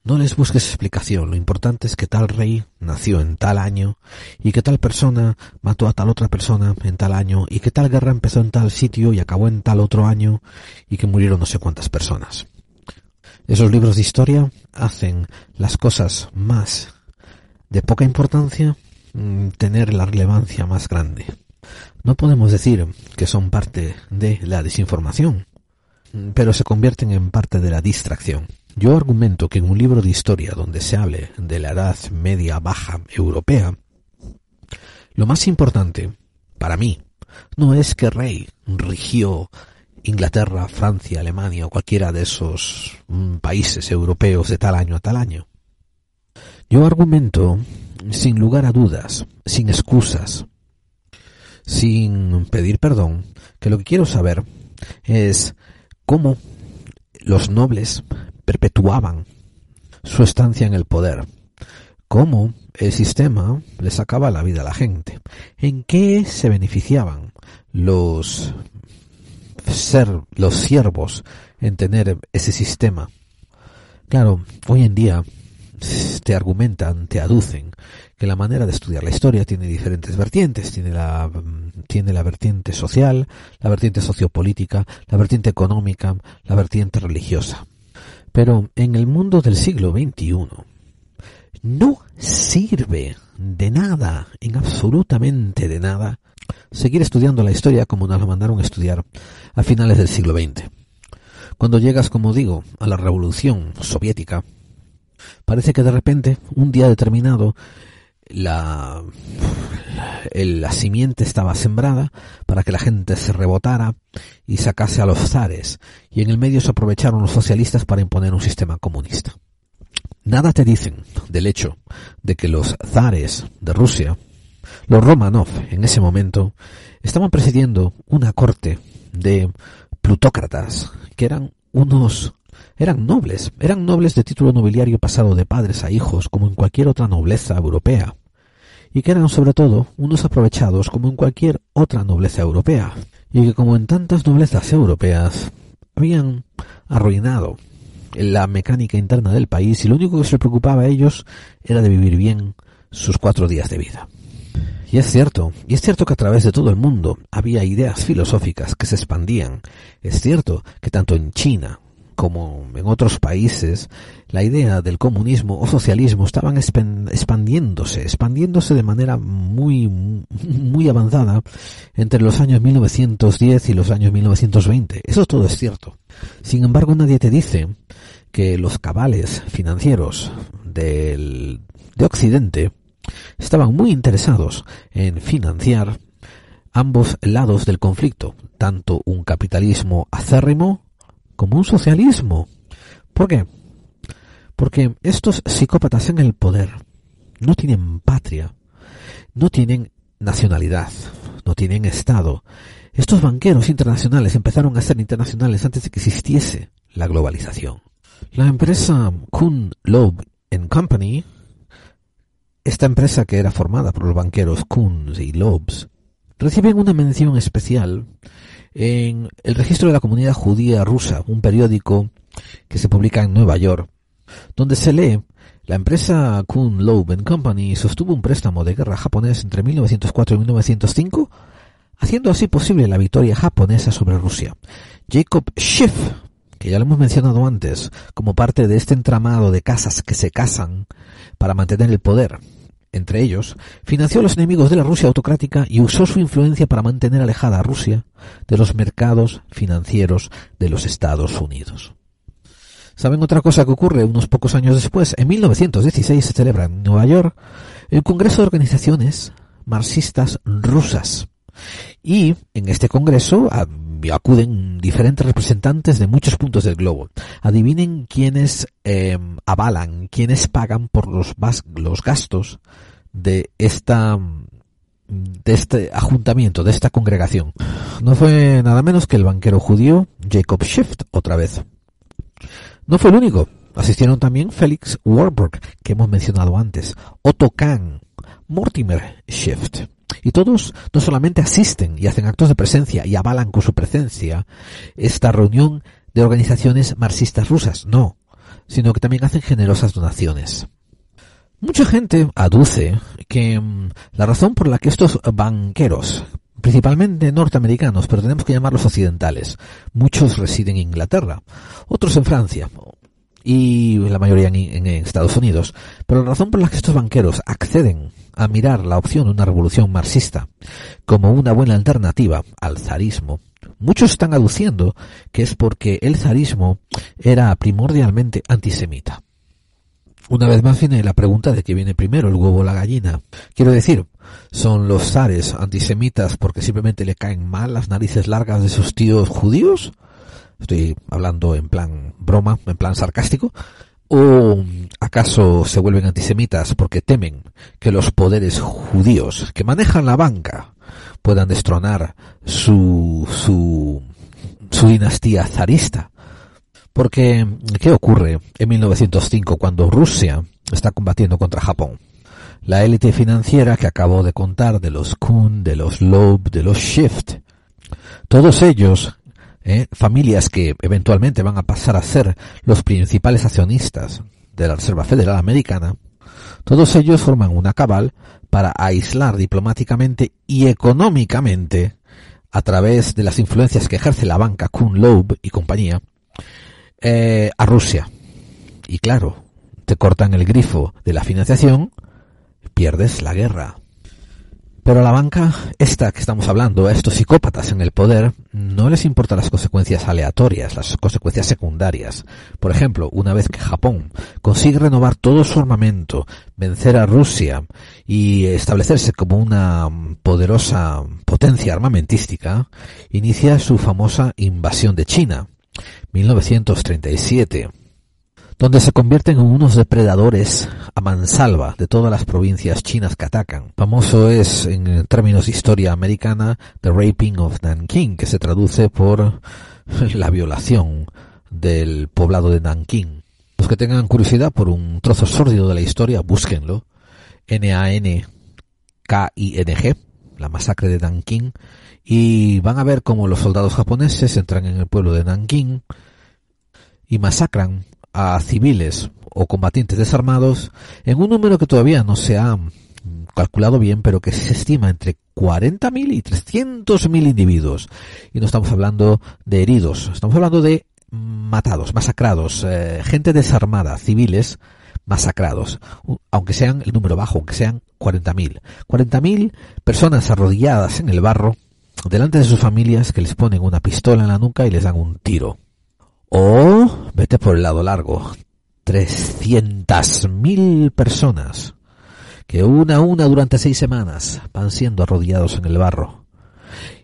No les busques explicación. Lo importante es que tal rey nació en tal año y que tal persona mató a tal otra persona en tal año y que tal guerra empezó en tal sitio y acabó en tal otro año y que murieron no sé cuántas personas. Esos libros de historia hacen las cosas más de poca importancia mm, tener la relevancia más grande. No podemos decir que son parte de la desinformación, pero se convierten en parte de la distracción. Yo argumento que en un libro de historia donde se hable de la edad media baja europea, lo más importante, para mí, no es que Rey rigió Inglaterra, Francia, Alemania o cualquiera de esos mm, países europeos de tal año a tal año. Yo argumento, sin lugar a dudas, sin excusas, sin pedir perdón, que lo que quiero saber es cómo los nobles perpetuaban su estancia en el poder, cómo el sistema le sacaba la vida a la gente, en qué se beneficiaban los ser los siervos en tener ese sistema. Claro, hoy en día te argumentan, te aducen que la manera de estudiar la historia tiene diferentes vertientes, tiene la, tiene la vertiente social, la vertiente sociopolítica, la vertiente económica, la vertiente religiosa. Pero en el mundo del siglo XXI no sirve de nada, en absolutamente de nada, seguir estudiando la historia como nos lo mandaron a estudiar a finales del siglo XX. Cuando llegas, como digo, a la revolución soviética, parece que de repente, un día determinado, la, la simiente estaba sembrada para que la gente se rebotara y sacase a los zares, y en el medio se aprovecharon los socialistas para imponer un sistema comunista. Nada te dicen del hecho de que los zares de Rusia, los Romanov en ese momento, estaban presidiendo una corte de plutócratas que eran unos eran nobles, eran nobles de título nobiliario pasado de padres a hijos, como en cualquier otra nobleza europea, y que eran sobre todo unos aprovechados como en cualquier otra nobleza europea, y que como en tantas noblezas europeas habían arruinado la mecánica interna del país y lo único que se preocupaba a ellos era de vivir bien sus cuatro días de vida. Y es cierto, y es cierto que a través de todo el mundo había ideas filosóficas que se expandían. Es cierto que tanto en China como en otros países, la idea del comunismo o socialismo estaban expandiéndose, expandiéndose de manera muy, muy avanzada entre los años 1910 y los años 1920. Eso todo es cierto. Sin embargo, nadie te dice que los cabales financieros del, de Occidente estaban muy interesados en financiar ambos lados del conflicto, tanto un capitalismo acérrimo como un socialismo. ¿Por qué? Porque estos psicópatas en el poder no tienen patria, no tienen nacionalidad, no tienen Estado. Estos banqueros internacionales empezaron a ser internacionales antes de que existiese la globalización. La empresa Kuhn Loeb Company esta empresa que era formada por los banqueros Kunz y Lobs reciben una mención especial en el registro de la comunidad judía rusa, un periódico que se publica en Nueva York, donde se lee la empresa Kuhn Loeb Company sostuvo un préstamo de guerra japonés entre 1904 y 1905, haciendo así posible la victoria japonesa sobre Rusia. Jacob Schiff, que ya lo hemos mencionado antes, como parte de este entramado de casas que se casan para mantener el poder, entre ellos, financió a los enemigos de la Rusia autocrática y usó su influencia para mantener alejada a Rusia de los mercados financieros de los Estados Unidos. ¿Saben otra cosa que ocurre unos pocos años después? En 1916 se celebra en Nueva York el Congreso de Organizaciones Marxistas Rusas. Y en este congreso acuden diferentes representantes de muchos puntos del globo. Adivinen quiénes em, avalan, quiénes pagan por los, los gastos de esta de este ajuntamiento, de esta congregación. No fue nada menos que el banquero judío Jacob Schiff, otra vez. No fue el único. Asistieron también Felix Warburg, que hemos mencionado antes, Otto Kahn, Mortimer Schiff, y todos no solamente asisten y hacen actos de presencia y avalan con su presencia esta reunión de organizaciones marxistas rusas, no, sino que también hacen generosas donaciones. Mucha gente aduce que mm, la razón por la que estos banqueros, principalmente norteamericanos, pero tenemos que llamarlos occidentales, muchos residen en Inglaterra, otros en Francia, y la mayoría en, Estados Unidos. Pero la razón por la que estos banqueros acceden a mirar la opción de una revolución marxista como una buena alternativa al zarismo, muchos están aduciendo que es porque el zarismo era primordialmente antisemita. Una vez más viene la pregunta de qué viene primero, el huevo o la gallina. Quiero decir, ¿son los zares antisemitas porque simplemente le caen mal las narices largas de sus tíos judíos? Estoy hablando en plan broma, en plan sarcástico. ¿O acaso se vuelven antisemitas porque temen que los poderes judíos que manejan la banca puedan destronar su, su, su dinastía zarista. Porque, ¿qué ocurre en 1905 cuando Rusia está combatiendo contra Japón? La élite financiera que acabo de contar de los Kuhn, de los Loeb, de los Shift, todos ellos, eh, familias que eventualmente van a pasar a ser los principales accionistas de la Reserva Federal Americana, todos ellos forman una cabal para aislar diplomáticamente y económicamente a través de las influencias que ejerce la banca Kuhn Loeb y compañía eh, a Rusia. Y claro, te cortan el grifo de la financiación, pierdes la guerra. Pero a la banca, esta que estamos hablando, a estos psicópatas en el poder, no les importan las consecuencias aleatorias, las consecuencias secundarias. Por ejemplo, una vez que Japón consigue renovar todo su armamento, vencer a Rusia y establecerse como una poderosa potencia armamentística, inicia su famosa invasión de China, 1937 donde se convierten en unos depredadores a mansalva de todas las provincias chinas que atacan. Famoso es, en términos de historia americana, The Raping of Nanking, que se traduce por *laughs* la violación del poblado de Nanking. Los que tengan curiosidad por un trozo sórdido de la historia, búsquenlo. N-A-N-K-I-N-G, la masacre de Nanking, y van a ver cómo los soldados japoneses entran en el pueblo de Nanking y masacran a civiles o combatientes desarmados en un número que todavía no se ha calculado bien, pero que se estima entre 40.000 y 300.000 individuos. Y no estamos hablando de heridos, estamos hablando de matados, masacrados, eh, gente desarmada, civiles masacrados, aunque sean el número bajo, aunque sean 40.000. 40.000 personas arrodilladas en el barro, delante de sus familias que les ponen una pistola en la nuca y les dan un tiro. O vete por el lado largo. 300.000 personas que una a una durante seis semanas van siendo arrodillados en el barro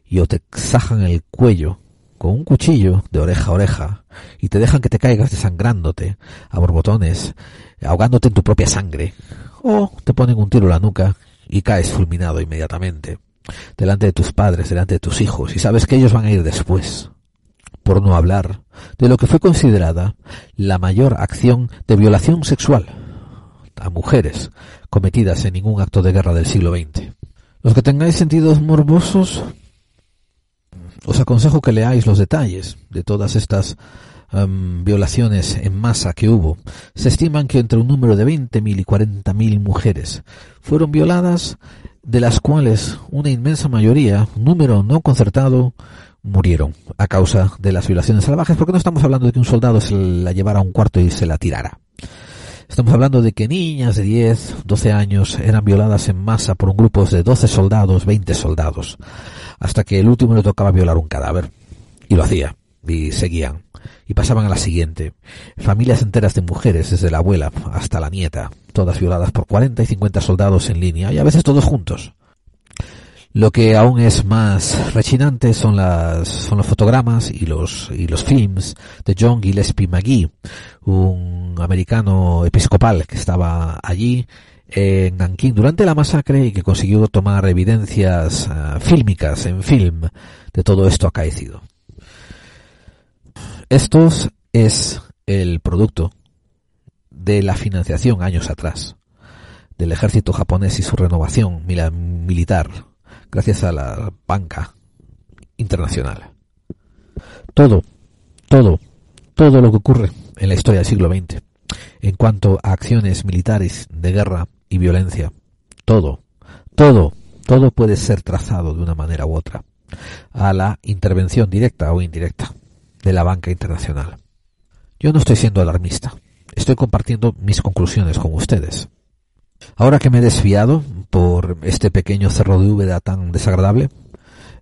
y o te exajan el cuello con un cuchillo de oreja a oreja y te dejan que te caigas desangrándote a borbotones, ahogándote en tu propia sangre, o te ponen un tiro en la nuca y caes fulminado inmediatamente, delante de tus padres, delante de tus hijos, y sabes que ellos van a ir después por no hablar de lo que fue considerada la mayor acción de violación sexual a mujeres cometidas en ningún acto de guerra del siglo XX. Los que tengáis sentidos morbosos, os aconsejo que leáis los detalles de todas estas em, violaciones en masa que hubo. Se estiman que entre un número de 20.000 y 40.000 mujeres fueron violadas, de las cuales una inmensa mayoría, un número no concertado, murieron a causa de las violaciones salvajes, porque no estamos hablando de que un soldado se la llevara a un cuarto y se la tirara. Estamos hablando de que niñas de 10, 12 años eran violadas en masa por un grupo de 12 soldados, 20 soldados, hasta que el último le tocaba violar un cadáver. Y lo hacía, y seguían, y pasaban a la siguiente. Familias enteras de mujeres, desde la abuela hasta la nieta, todas violadas por 40 y 50 soldados en línea, y a veces todos juntos. Lo que aún es más rechinante son las son los fotogramas y los y los films de John Gillespie McGee, un americano episcopal que estaba allí en Nanking durante la masacre y que consiguió tomar evidencias uh, fílmicas en film de todo esto acaecido. Esto es el producto de la financiación años atrás del ejército japonés y su renovación militar gracias a la banca internacional. Todo, todo, todo lo que ocurre en la historia del siglo XX en cuanto a acciones militares de guerra y violencia, todo, todo, todo puede ser trazado de una manera u otra a la intervención directa o indirecta de la banca internacional. Yo no estoy siendo alarmista, estoy compartiendo mis conclusiones con ustedes. Ahora que me he desviado por este pequeño cerro de Úbeda tan desagradable,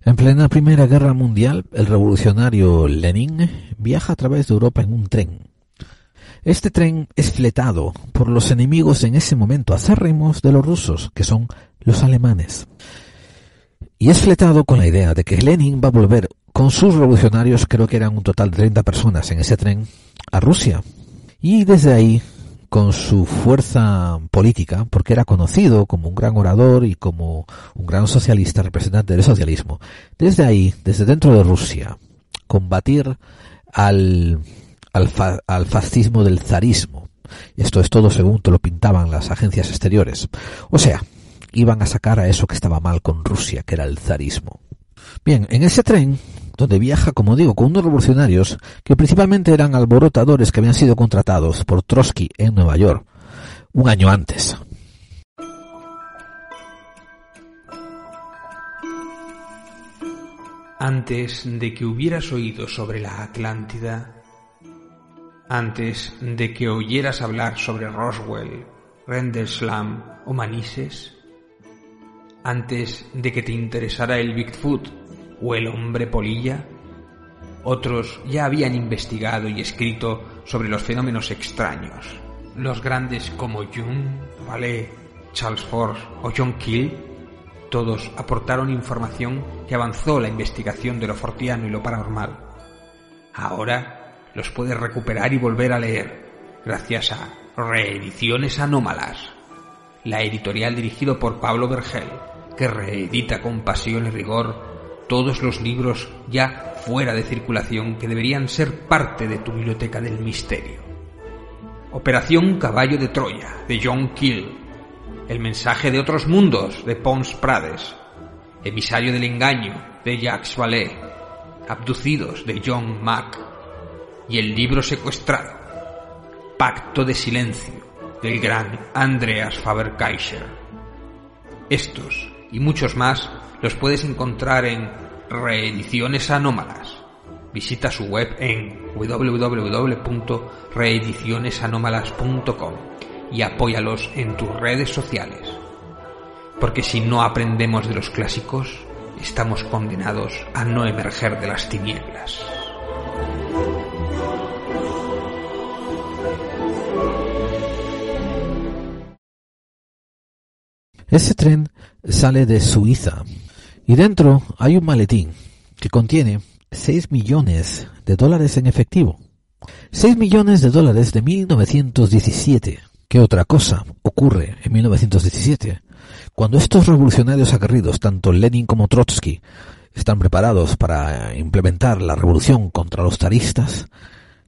en plena Primera Guerra Mundial, el revolucionario Lenin viaja a través de Europa en un tren. Este tren es fletado por los enemigos en ese momento acérrimos de los rusos, que son los alemanes. Y es fletado con la idea de que Lenin va a volver con sus revolucionarios, creo que eran un total de 30 personas en ese tren, a Rusia. Y desde ahí con su fuerza política, porque era conocido como un gran orador y como un gran socialista, representante del socialismo. Desde ahí, desde dentro de Rusia, combatir al, al, al fascismo del zarismo. Esto es todo según te lo pintaban las agencias exteriores. O sea, iban a sacar a eso que estaba mal con Rusia, que era el zarismo. Bien, en ese tren, donde viaja, como digo, con unos revolucionarios que principalmente eran alborotadores que habían sido contratados por Trotsky en Nueva York un año antes. Antes de que hubieras oído sobre la Atlántida, antes de que oyeras hablar sobre Roswell, Renderslam o Manises, antes de que te interesara el Bigfoot o el hombre polilla, otros ya habían investigado y escrito sobre los fenómenos extraños. Los grandes como Jung, Vallée, Charles Force o John Keel, todos aportaron información que avanzó la investigación de lo fortiano y lo paranormal. Ahora los puedes recuperar y volver a leer gracias a Reediciones Anómalas, la editorial dirigido por Pablo Vergel, que reedita con pasión y rigor todos los libros ya fuera de circulación que deberían ser parte de tu biblioteca del misterio. Operación Caballo de Troya, de John Keel. El mensaje de otros mundos, de Pons Prades. Emisario del engaño, de Jacques Vallée. Abducidos, de John Mack. Y el libro secuestrado, Pacto de Silencio, del gran Andreas Faber-Kaiser. Estos y muchos más los puedes encontrar en Reediciones Anómalas. Visita su web en www.reedicionesanómalas.com y apóyalos en tus redes sociales. Porque si no aprendemos de los clásicos, estamos condenados a no emerger de las tinieblas. Ese tren sale de Suiza y dentro hay un maletín que contiene 6 millones de dólares en efectivo. 6 millones de dólares de 1917. ¿Qué otra cosa ocurre en 1917? Cuando estos revolucionarios aguerridos, tanto Lenin como Trotsky, están preparados para implementar la revolución contra los zaristas,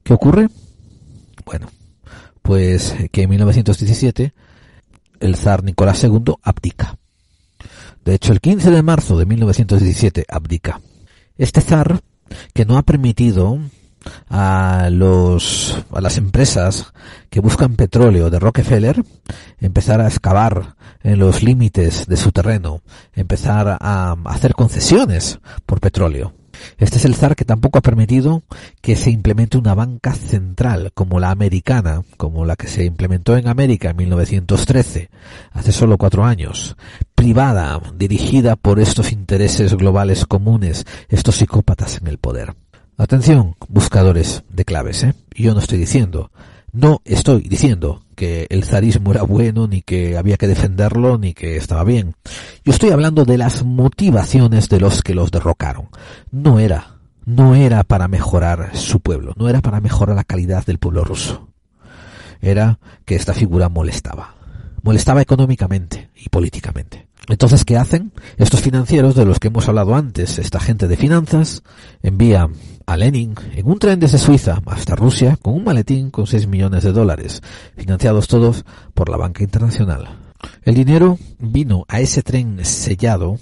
¿qué ocurre? Bueno, pues que en 1917 el zar Nicolás II abdica. De hecho, el 15 de marzo de 1917 abdica. Este zar, que no ha permitido a los a las empresas que buscan petróleo de Rockefeller empezar a excavar en los límites de su terreno, empezar a hacer concesiones por petróleo. Este es el zar que tampoco ha permitido que se implemente una banca central como la americana, como la que se implementó en América en 1913, hace solo cuatro años, privada, dirigida por estos intereses globales comunes, estos psicópatas en el poder. Atención, buscadores de claves, ¿eh? Yo no estoy diciendo, no estoy diciendo que el zarismo era bueno, ni que había que defenderlo, ni que estaba bien. Yo estoy hablando de las motivaciones de los que los derrocaron. No era, no era para mejorar su pueblo, no era para mejorar la calidad del pueblo ruso. Era que esta figura molestaba. Molestaba económicamente y políticamente. Entonces, ¿qué hacen? Estos financieros de los que hemos hablado antes, esta gente de finanzas, envía a Lenin en un tren desde Suiza hasta Rusia con un maletín con 6 millones de dólares, financiados todos por la banca internacional. El dinero vino a ese tren sellado,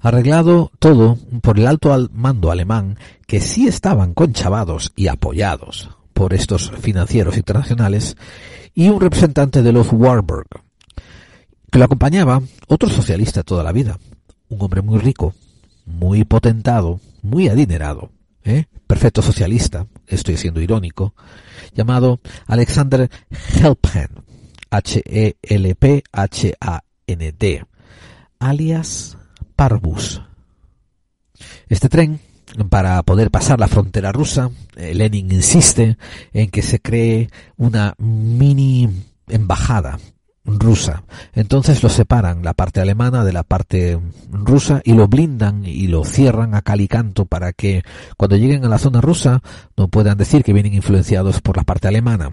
arreglado todo por el alto mando alemán, que sí estaban conchavados y apoyados por estos financieros internacionales, y un representante de los Warburg, que lo acompañaba otro socialista toda la vida, un hombre muy rico, muy potentado, muy adinerado, ¿eh? perfecto socialista, estoy siendo irónico, llamado Alexander Helphan, H-E-L-P-H-A-N-D, alias Parvus. Este tren, para poder pasar la frontera rusa, eh, Lenin insiste en que se cree una mini embajada rusa. Entonces lo separan la parte alemana de la parte rusa y lo blindan y lo cierran a calicanto para que cuando lleguen a la zona rusa no puedan decir que vienen influenciados por la parte alemana.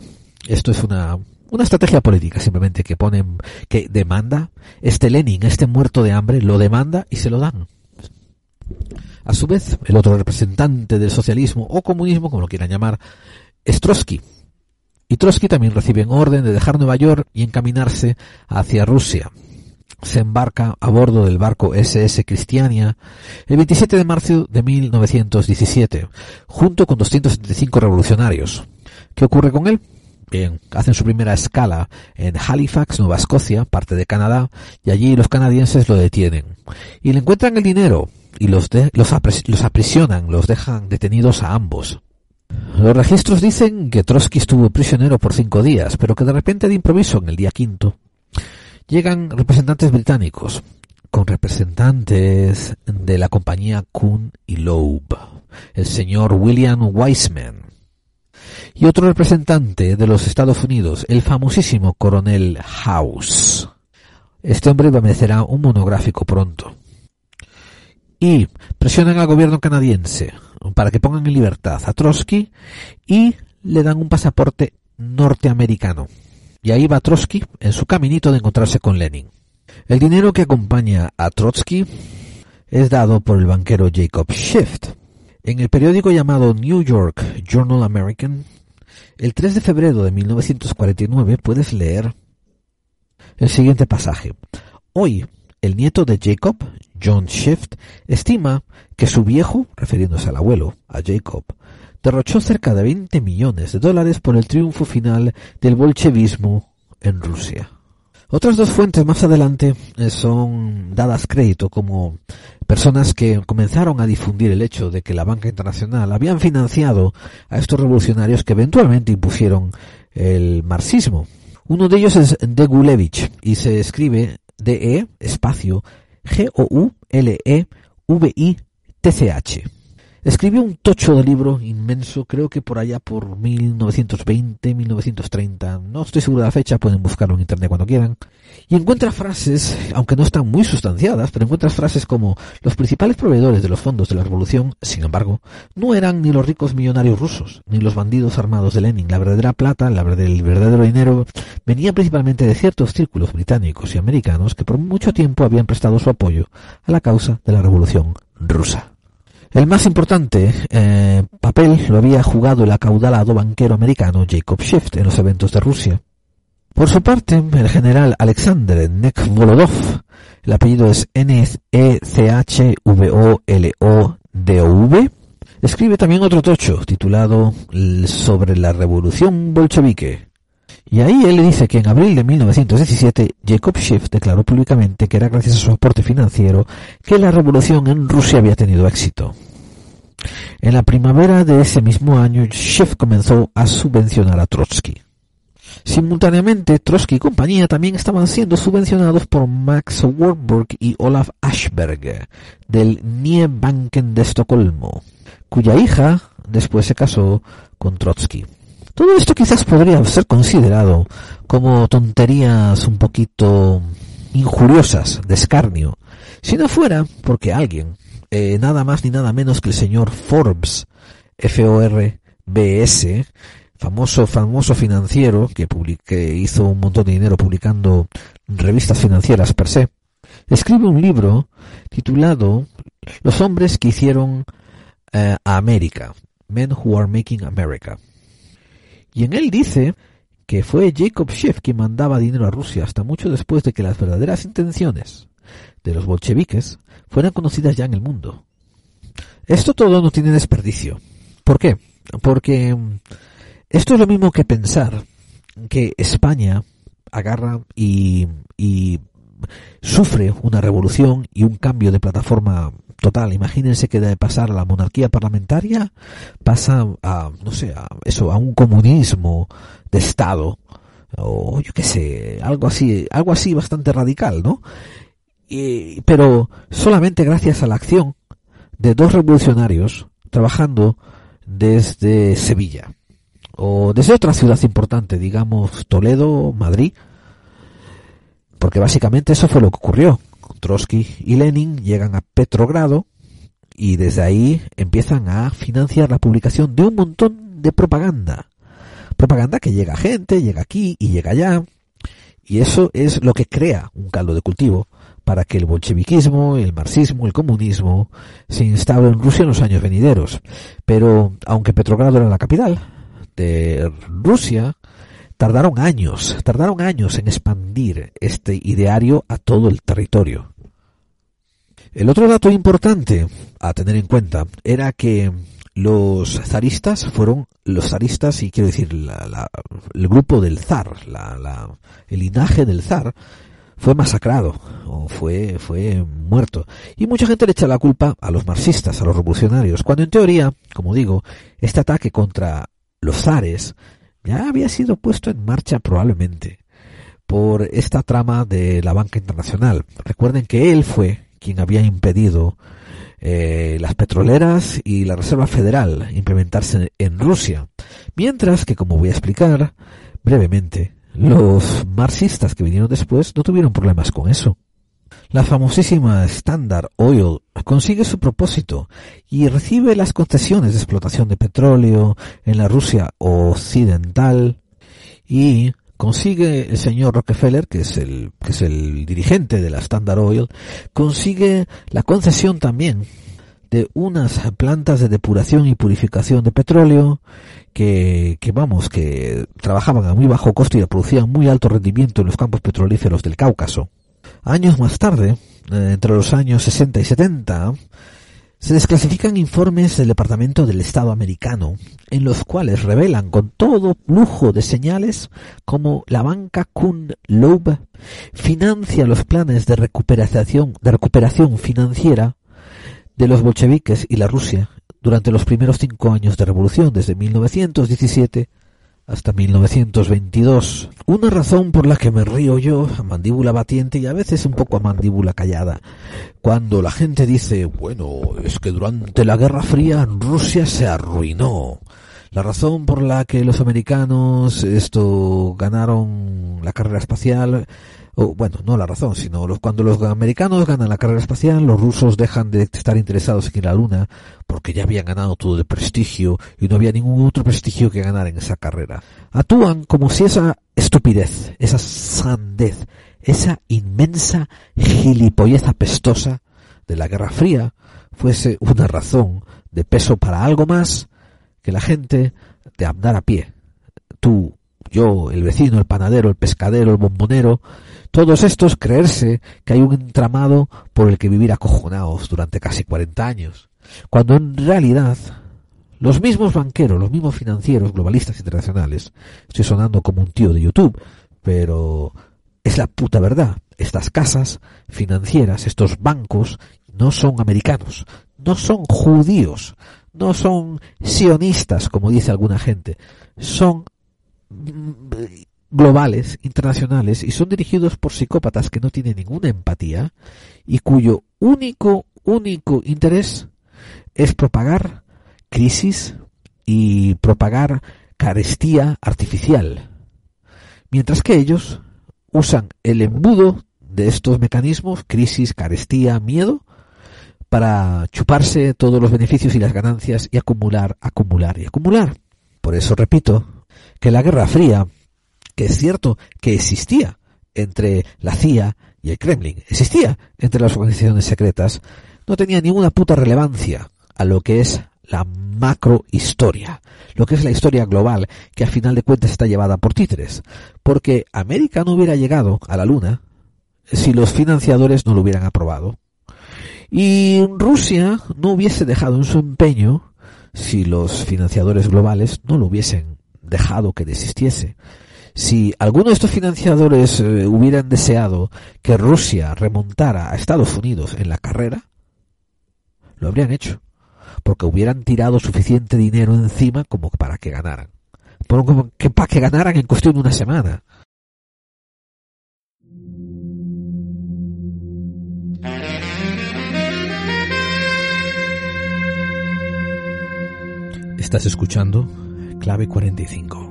Esto es una una estrategia política simplemente que ponen que demanda este Lenin, este muerto de hambre lo demanda y se lo dan. A su vez, el otro representante del socialismo o comunismo, como lo quieran llamar, es Trotsky. Y Trotsky también recibe orden de dejar Nueva York y encaminarse hacia Rusia. Se embarca a bordo del barco SS Cristiania el 27 de marzo de 1917, junto con 275 revolucionarios. ¿Qué ocurre con él? Bien, hacen su primera escala en Halifax, Nueva Escocia, parte de Canadá, y allí los canadienses lo detienen. Y le encuentran el dinero y los, los aprisionan, los dejan detenidos a ambos. Los registros dicen que Trotsky estuvo prisionero por cinco días, pero que de repente de improviso, en el día quinto, llegan representantes británicos, con representantes de la compañía Kuhn y Loeb, el señor William Weissman, y otro representante de los Estados Unidos, el famosísimo coronel House. Este hombre merecerá un monográfico pronto. Y presionan al gobierno canadiense para que pongan en libertad a Trotsky y le dan un pasaporte norteamericano. Y ahí va Trotsky en su caminito de encontrarse con Lenin. El dinero que acompaña a Trotsky es dado por el banquero Jacob Schiff. En el periódico llamado New York Journal American, el 3 de febrero de 1949 puedes leer el siguiente pasaje. Hoy, el nieto de Jacob, John Schiff, estima que su viejo, refiriéndose al abuelo, a Jacob, derrochó cerca de 20 millones de dólares por el triunfo final del bolchevismo en Rusia. Otras dos fuentes más adelante eh, son dadas crédito como personas que comenzaron a difundir el hecho de que la banca internacional habían financiado a estos revolucionarios que eventualmente impusieron el marxismo. Uno de ellos es Degulevich y se escribe DE espacio G-O-U-L-E-V-I-T-C-H. Escribió un tocho de libro inmenso, creo que por allá por 1920, 1930, no estoy seguro de la fecha, pueden buscarlo en internet cuando quieran, y encuentra frases, aunque no están muy sustanciadas, pero encuentra frases como los principales proveedores de los fondos de la revolución, sin embargo, no eran ni los ricos millonarios rusos, ni los bandidos armados de Lenin, la verdadera plata, la el verdadero dinero, venía principalmente de ciertos círculos británicos y americanos que por mucho tiempo habían prestado su apoyo a la causa de la revolución rusa. El más importante eh, papel lo había jugado el acaudalado banquero americano Jacob Schiff en los eventos de Rusia. Por su parte, el general Alexander Nekvolodov, el apellido es N-E-C-H-V-O-L-O-D-O-V, escribe también otro tocho titulado Sobre la revolución bolchevique, y ahí él le dice que en abril de 1917 Jacob Schiff declaró públicamente que era gracias a su aporte financiero que la revolución en Rusia había tenido éxito. En la primavera de ese mismo año, Schiff comenzó a subvencionar a Trotsky. Simultáneamente, Trotsky y compañía también estaban siendo subvencionados por Max Warburg y Olaf Ashberg del Niebanken de Estocolmo, cuya hija después se casó con Trotsky. Todo esto quizás podría ser considerado como tonterías un poquito injuriosas, de escarnio, si no fuera porque alguien, eh, nada más ni nada menos que el señor Forbes, F-O-R-B-S, famoso, famoso financiero que, que hizo un montón de dinero publicando revistas financieras per se, escribe un libro titulado Los hombres que hicieron eh, a América, Men Who Are Making America. Y en él dice que fue Jacob Schiff quien mandaba dinero a Rusia hasta mucho después de que las verdaderas intenciones de los bolcheviques fueran conocidas ya en el mundo. Esto todo no tiene desperdicio. ¿Por qué? Porque mm, esto es lo mismo que pensar que España agarra y, y sufre una revolución y un cambio de plataforma total. Imagínense que de pasar a la monarquía parlamentaria pasa a, no sé, a eso, a un comunismo de Estado o yo qué sé, algo así, algo así bastante radical, ¿no? Y, pero solamente gracias a la acción de dos revolucionarios trabajando desde Sevilla o desde otra ciudad importante, digamos Toledo, Madrid, porque básicamente eso fue lo que ocurrió. Trotsky y Lenin llegan a Petrogrado y desde ahí empiezan a financiar la publicación de un montón de propaganda. Propaganda que llega a gente, llega aquí y llega allá. Y eso es lo que crea un caldo de cultivo para que el bolcheviquismo, el marxismo, el comunismo se instale en Rusia en los años venideros. Pero aunque Petrogrado era la capital de Rusia, tardaron años, tardaron años en expandir este ideario a todo el territorio. El otro dato importante a tener en cuenta era que los zaristas fueron los zaristas y quiero decir el grupo del zar, el linaje del zar fue masacrado o fue fue muerto y mucha gente le echa la culpa a los marxistas, a los revolucionarios, cuando en teoría, como digo, este ataque contra los zares ya había sido puesto en marcha probablemente por esta trama de la banca internacional. Recuerden que él fue quien había impedido eh, las petroleras y la Reserva Federal implementarse en Rusia, mientras que, como voy a explicar brevemente, los marxistas que vinieron después no tuvieron problemas con eso. La famosísima Standard Oil consigue su propósito y recibe las concesiones de explotación de petróleo en la Rusia occidental y consigue el señor Rockefeller, que es el, que es el dirigente de la Standard Oil, consigue la concesión también de unas plantas de depuración y purificación de petróleo que, que vamos, que trabajaban a muy bajo costo y producían muy alto rendimiento en los campos petrolíferos del Cáucaso. Años más tarde, eh, entre los años 60 y 70, se desclasifican informes del Departamento del Estado americano, en los cuales revelan con todo lujo de señales cómo la banca Kuhn Loeb financia los planes de recuperación, de recuperación financiera de los bolcheviques y la Rusia durante los primeros cinco años de revolución, desde 1917 hasta 1922. Una razón por la que me río yo a mandíbula batiente y a veces un poco a mandíbula callada. Cuando la gente dice, bueno, es que durante la Guerra Fría Rusia se arruinó. La razón por la que los americanos esto ganaron la carrera espacial bueno, no la razón, sino los, cuando los americanos ganan la carrera espacial, los rusos dejan de estar interesados en ir a la Luna porque ya habían ganado todo de prestigio y no había ningún otro prestigio que ganar en esa carrera. Actúan como si esa estupidez, esa sandez, esa inmensa gilipollez apestosa de la Guerra Fría fuese una razón de peso para algo más que la gente de andar a pie. Tú, yo, el vecino, el panadero, el pescadero, el bombonero, todos estos creerse que hay un entramado por el que vivir acojonados durante casi 40 años, cuando en realidad los mismos banqueros, los mismos financieros, globalistas internacionales, estoy sonando como un tío de YouTube, pero es la puta verdad. Estas casas financieras, estos bancos, no son americanos, no son judíos, no son sionistas, como dice alguna gente, son globales, internacionales, y son dirigidos por psicópatas que no tienen ninguna empatía y cuyo único, único interés es propagar crisis y propagar carestía artificial. Mientras que ellos usan el embudo de estos mecanismos, crisis, carestía, miedo, para chuparse todos los beneficios y las ganancias y acumular, acumular y acumular. Por eso repito que la Guerra Fría es cierto que existía entre la CIA y el Kremlin, existía entre las organizaciones secretas, no tenía ninguna puta relevancia a lo que es la macrohistoria, lo que es la historia global, que a final de cuentas está llevada por títeres, porque América no hubiera llegado a la Luna si los financiadores no lo hubieran aprobado. Y Rusia no hubiese dejado en su empeño si los financiadores globales no lo hubiesen dejado que desistiese si alguno de estos financiadores eh, hubieran deseado que Rusia remontara a Estados Unidos en la carrera, lo habrían hecho, porque hubieran tirado suficiente dinero encima como para que ganaran. que, para que ganaran en cuestión de una semana. Estás escuchando Clave 45.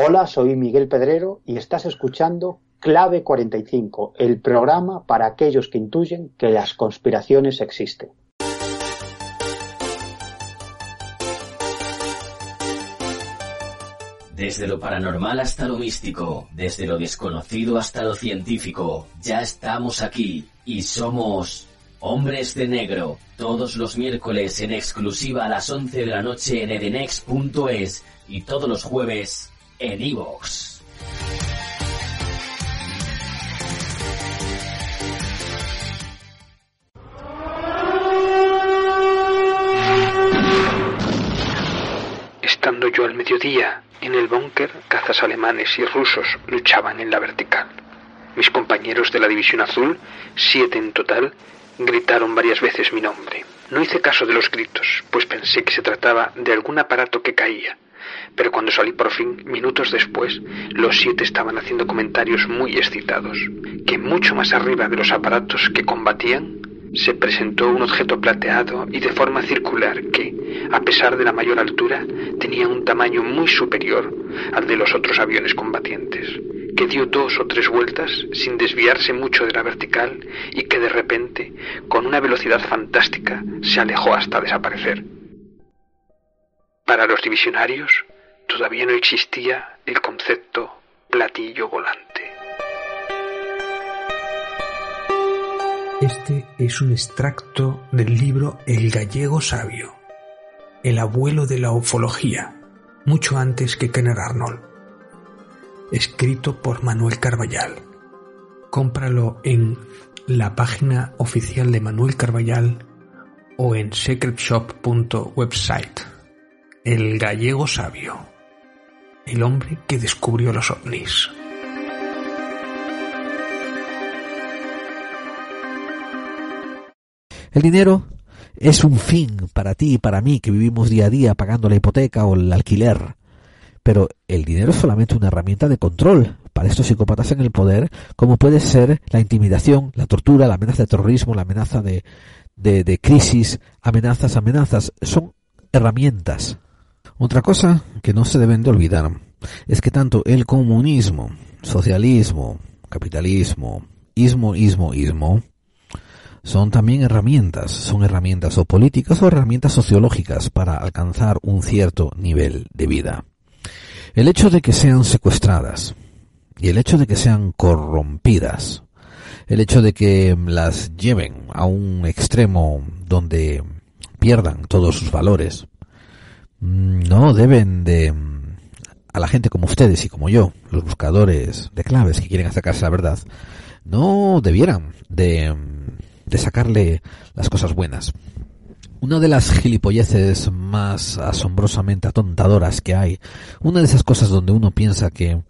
Hola, soy Miguel Pedrero y estás escuchando Clave 45, el programa para aquellos que intuyen que las conspiraciones existen. Desde lo paranormal hasta lo místico, desde lo desconocido hasta lo científico, ya estamos aquí y somos Hombres de Negro, todos los miércoles en exclusiva a las 11 de la noche en edenex.es y todos los jueves en. Estando yo al mediodía en el búnker, cazas alemanes y rusos luchaban en la vertical. Mis compañeros de la División Azul, siete en total, gritaron varias veces mi nombre. No hice caso de los gritos, pues pensé que se trataba de algún aparato que caía. Pero cuando salí por fin, minutos después, los siete estaban haciendo comentarios muy excitados, que mucho más arriba de los aparatos que combatían, se presentó un objeto plateado y de forma circular que, a pesar de la mayor altura, tenía un tamaño muy superior al de los otros aviones combatientes, que dio dos o tres vueltas sin desviarse mucho de la vertical y que de repente, con una velocidad fantástica, se alejó hasta desaparecer. Para los divisionarios, todavía no existía el concepto platillo volante. Este es un extracto del libro El gallego sabio, el abuelo de la ufología, mucho antes que Kenner Arnold, escrito por Manuel Carballal. Cómpralo en la página oficial de Manuel Carballal o en secretshop.website. El gallego sabio, el hombre que descubrió los ovnis. El dinero es un fin para ti y para mí que vivimos día a día pagando la hipoteca o el alquiler. Pero el dinero es solamente una herramienta de control para estos psicópatas en el poder, como puede ser la intimidación, la tortura, la amenaza de terrorismo, la amenaza de, de, de crisis, amenazas, amenazas. Son herramientas. Otra cosa que no se deben de olvidar es que tanto el comunismo, socialismo, capitalismo, ismo, ismo, ismo, son también herramientas, son herramientas o políticas o herramientas sociológicas para alcanzar un cierto nivel de vida. El hecho de que sean secuestradas y el hecho de que sean corrompidas, el hecho de que las lleven a un extremo donde pierdan todos sus valores, no deben de a la gente como ustedes y como yo, los buscadores de claves que quieren acercarse a la verdad, no debieran de de sacarle las cosas buenas. Una de las gilipolleces más asombrosamente atontadoras que hay, una de esas cosas donde uno piensa que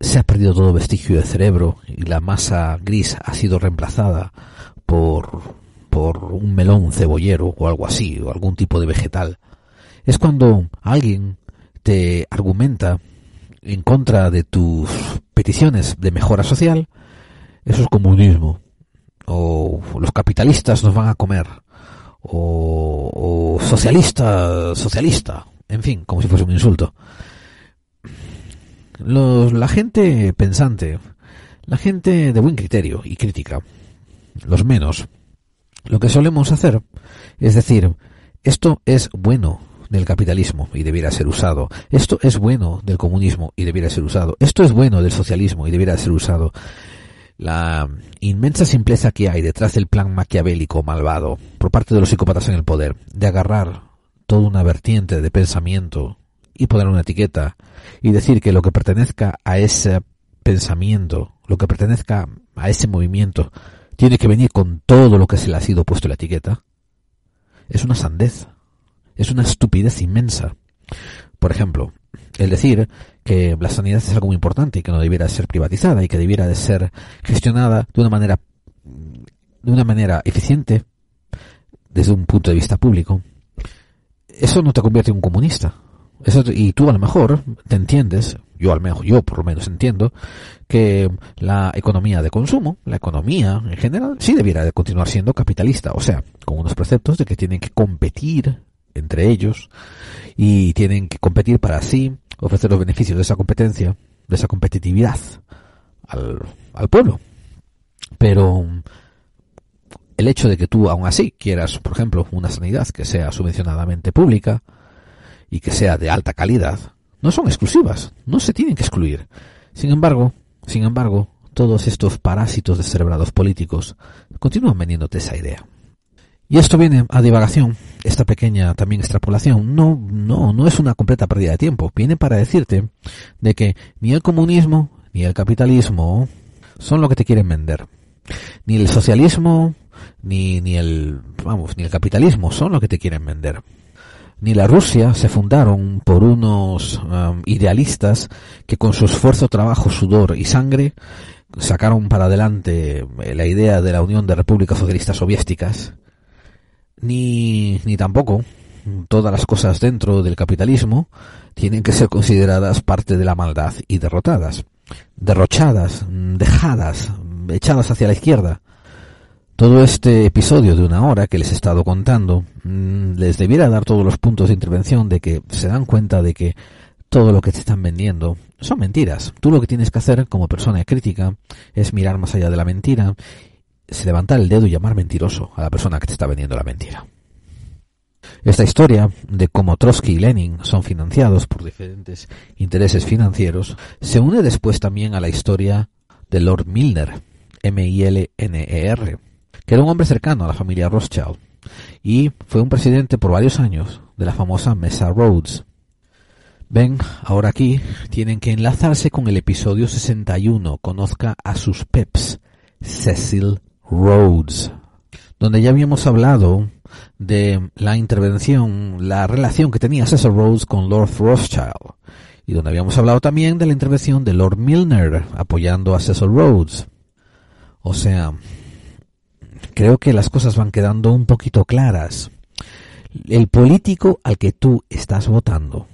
se ha perdido todo vestigio de cerebro y la masa gris ha sido reemplazada por, por un melón cebollero o algo así, o algún tipo de vegetal, es cuando alguien te argumenta en contra de tus peticiones de mejora social, eso es comunismo. O los capitalistas nos van a comer, o, socialista, socialista, en fin, como si fuese un insulto. Los, la gente pensante, la gente de buen criterio y crítica, los menos, lo que solemos hacer es decir, esto es bueno del capitalismo y debiera ser usado. Esto es bueno del comunismo y debiera ser usado. Esto es bueno del socialismo y debiera ser usado la inmensa simpleza que hay detrás del plan maquiavélico malvado por parte de los psicópatas en el poder de agarrar toda una vertiente de pensamiento y poner una etiqueta y decir que lo que pertenezca a ese pensamiento, lo que pertenezca a ese movimiento, tiene que venir con todo lo que se le ha sido puesto la etiqueta, es una sandez, es una estupidez inmensa. Por ejemplo, el decir que la sanidad es algo muy importante y que no debiera ser privatizada y que debiera de ser gestionada de una manera de una manera eficiente desde un punto de vista público. Eso no te convierte en un comunista. Y tú a lo mejor te entiendes, yo al menos, yo por lo menos entiendo, que la economía de consumo, la economía en general, sí debiera de continuar siendo capitalista, o sea, con unos preceptos de que tienen que competir entre ellos y tienen que competir para así ofrecer los beneficios de esa competencia, de esa competitividad al, al pueblo. Pero el hecho de que tú aún así quieras, por ejemplo, una sanidad que sea subvencionadamente pública y que sea de alta calidad, no son exclusivas, no se tienen que excluir. Sin embargo, sin embargo, todos estos parásitos descerebrados políticos continúan vendiéndote esa idea. Y esto viene a divagación, esta pequeña también extrapolación, no, no, no es una completa pérdida de tiempo, viene para decirte de que ni el comunismo ni el capitalismo son lo que te quieren vender. Ni el socialismo, ni, ni el, vamos, ni el capitalismo son lo que te quieren vender. Ni la Rusia se fundaron por unos um, idealistas que con su esfuerzo, trabajo, sudor y sangre sacaron para adelante la idea de la Unión de Repúblicas Socialistas Soviéticas ni, ni tampoco todas las cosas dentro del capitalismo tienen que ser consideradas parte de la maldad y derrotadas, derrochadas, dejadas, echadas hacia la izquierda. Todo este episodio de una hora que les he estado contando mm, les debiera dar todos los puntos de intervención de que se dan cuenta de que todo lo que te están vendiendo son mentiras. Tú lo que tienes que hacer como persona crítica es mirar más allá de la mentira es levantar el dedo y llamar mentiroso a la persona que te está vendiendo la mentira. Esta historia de cómo Trotsky y Lenin son financiados por diferentes intereses financieros se une después también a la historia de Lord Milner, M-I-L-N-E-R, que era un hombre cercano a la familia Rothschild y fue un presidente por varios años de la famosa Mesa Rhodes. Ven, ahora aquí tienen que enlazarse con el episodio 61, conozca a sus peps, Cecil Rhodes, donde ya habíamos hablado de la intervención, la relación que tenía Cecil Rhodes con Lord Rothschild, y donde habíamos hablado también de la intervención de Lord Milner apoyando a Cecil Rhodes. O sea, creo que las cosas van quedando un poquito claras. El político al que tú estás votando,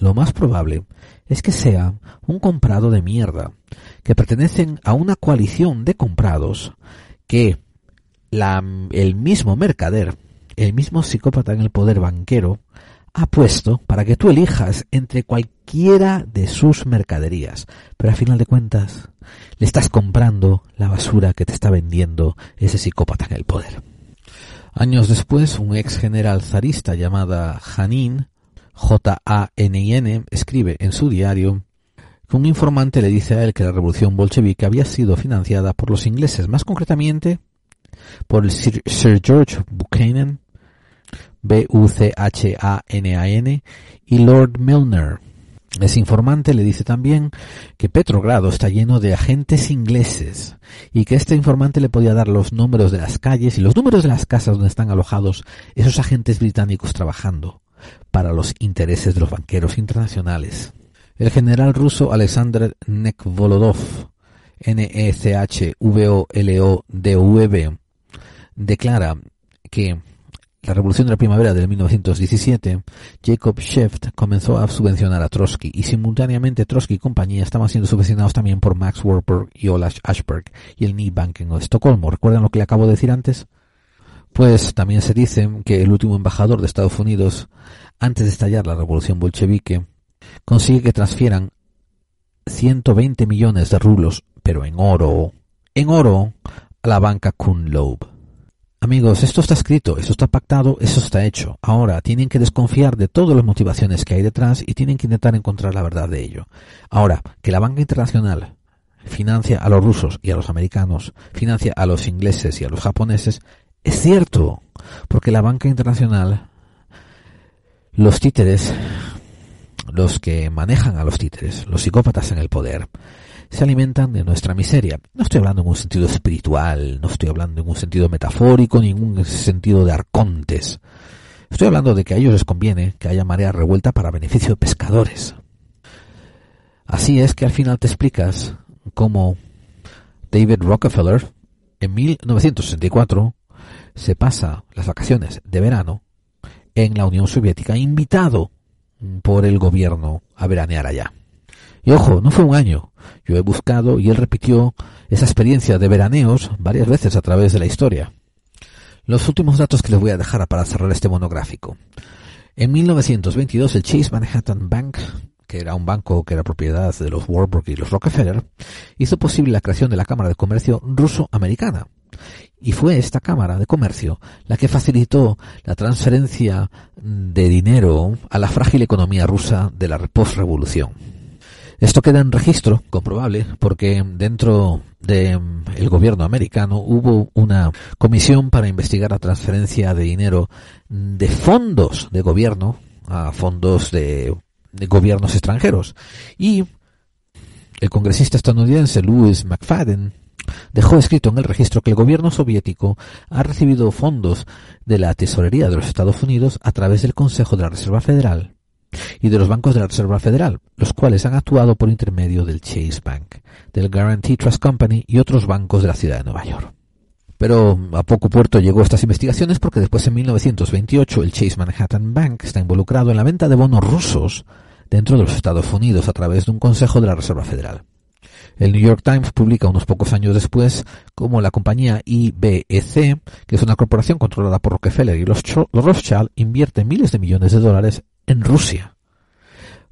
lo más probable es que sea un comprado de mierda, que pertenecen a una coalición de comprados que el mismo mercader, el mismo psicópata en el poder banquero, ha puesto para que tú elijas entre cualquiera de sus mercaderías. Pero a final de cuentas, le estás comprando la basura que te está vendiendo ese psicópata en el poder. Años después, un ex general zarista llamada Janin, J-A-N-I-N, escribe en su diario un informante le dice a él que la revolución bolchevique había sido financiada por los ingleses, más concretamente por el Sir, George Buchanan, B-U-C-H-A-N-A-N, y Lord Milner. Ese informante le dice también que Petrogrado está lleno de agentes ingleses y que este informante le podía dar los números de las calles y los números de las casas donde están alojados esos agentes británicos trabajando para los intereses de los banqueros internacionales. El general ruso Alexander Nekvolodov, N-E-C-H-V-O-L-O-D-V, declara que la revolución de la primavera del 1917, Jacob Sheft comenzó a subvencionar a Trotsky y simultáneamente Trotsky y compañía estaban siendo subvencionados también por Max Warburg y Olaf Ashberg y el Knee Bank en Estocolmo. ¿Recuerdan lo que le acabo de decir antes? Pues también se dice que el último embajador de Estados Unidos, antes de estallar la revolución bolchevique, consigue que transfieran 120 millones de rublos, pero en oro, en oro, a la banca Kunlob. Amigos, esto está escrito, esto está pactado, eso está hecho. Ahora tienen que desconfiar de todas las motivaciones que hay detrás y tienen que intentar encontrar la verdad de ello. Ahora, que la banca internacional financia a los rusos y a los americanos, financia a los ingleses y a los japoneses, es cierto, porque la banca internacional, los títeres los que manejan a los títeres, los psicópatas en el poder, se alimentan de nuestra miseria. No estoy hablando en un sentido espiritual, no estoy hablando en un sentido metafórico, ni en un sentido de arcontes. Estoy hablando de que a ellos les conviene que haya marea revuelta para beneficio de pescadores. Así es que al final te explicas cómo David Rockefeller en 1964 se pasa las vacaciones de verano en la Unión Soviética invitado por el gobierno a veranear allá. Y ojo, no fue un año. Yo he buscado y él repitió esa experiencia de veraneos varias veces a través de la historia. Los últimos datos que les voy a dejar para cerrar este monográfico. En 1922 el Chase Manhattan Bank, que era un banco que era propiedad de los Warburg y los Rockefeller, hizo posible la creación de la Cámara de Comercio ruso-americana. Y fue esta Cámara de Comercio la que facilitó la transferencia de dinero a la frágil economía rusa de la postrevolución. Esto queda en registro comprobable porque dentro del el gobierno americano hubo una comisión para investigar la transferencia de dinero de fondos de gobierno a fondos de, de gobiernos extranjeros. Y el congresista estadounidense Louis McFadden dejó escrito en el registro que el gobierno soviético ha recibido fondos de la tesorería de los Estados Unidos a través del Consejo de la Reserva Federal y de los bancos de la Reserva Federal, los cuales han actuado por intermedio del Chase Bank, del Guarantee Trust Company y otros bancos de la ciudad de Nueva York. Pero a poco puerto llegó estas investigaciones porque después en 1928 el Chase Manhattan Bank está involucrado en la venta de bonos rusos dentro de los Estados Unidos a través de un consejo de la Reserva Federal. El New York Times publica unos pocos años después como la compañía IBEC, que es una corporación controlada por Rockefeller y los, Rothschild, invierte miles de millones de dólares en Rusia.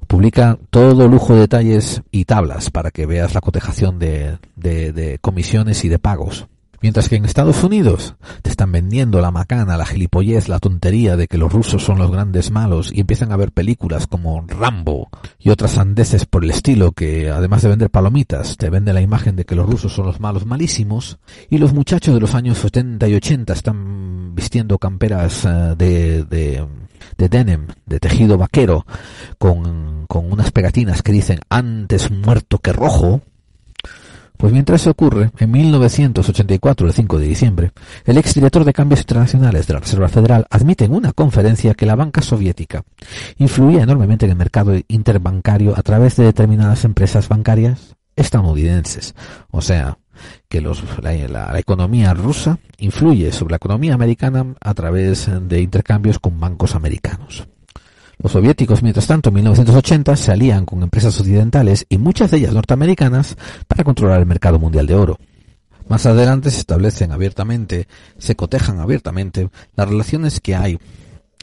Publica todo lujo de detalles y tablas para que veas la cotejación de comisiones y de pagos. Mientras que en Estados Unidos te están vendiendo la macana, la gilipollez, la tontería de que los rusos son los grandes malos y empiezan a ver películas como Rambo y otras sandeces por el estilo que además de vender palomitas te vende la imagen de que los rusos son los malos malísimos y los muchachos de los años 70 y 80 están vistiendo camperas uh, de, de, de denim, de tejido vaquero con, con unas pegatinas que dicen antes muerto que rojo pues mientras eso ocurre, en 1984, el 5 de diciembre, el exdirector de cambios internacionales de la Reserva Federal admite en una conferencia que la banca soviética influía enormemente en el mercado interbancario a través de determinadas empresas bancarias estadounidenses. O sea, que la, economía rusa influye sobre la economía americana a través de intercambios con bancos americanos. Los soviéticos, mientras tanto, en 1980 se alían con empresas occidentales y muchas de ellas norteamericanas para controlar el mercado mundial de oro. Más adelante se establecen abiertamente, se cotejan abiertamente las relaciones que hay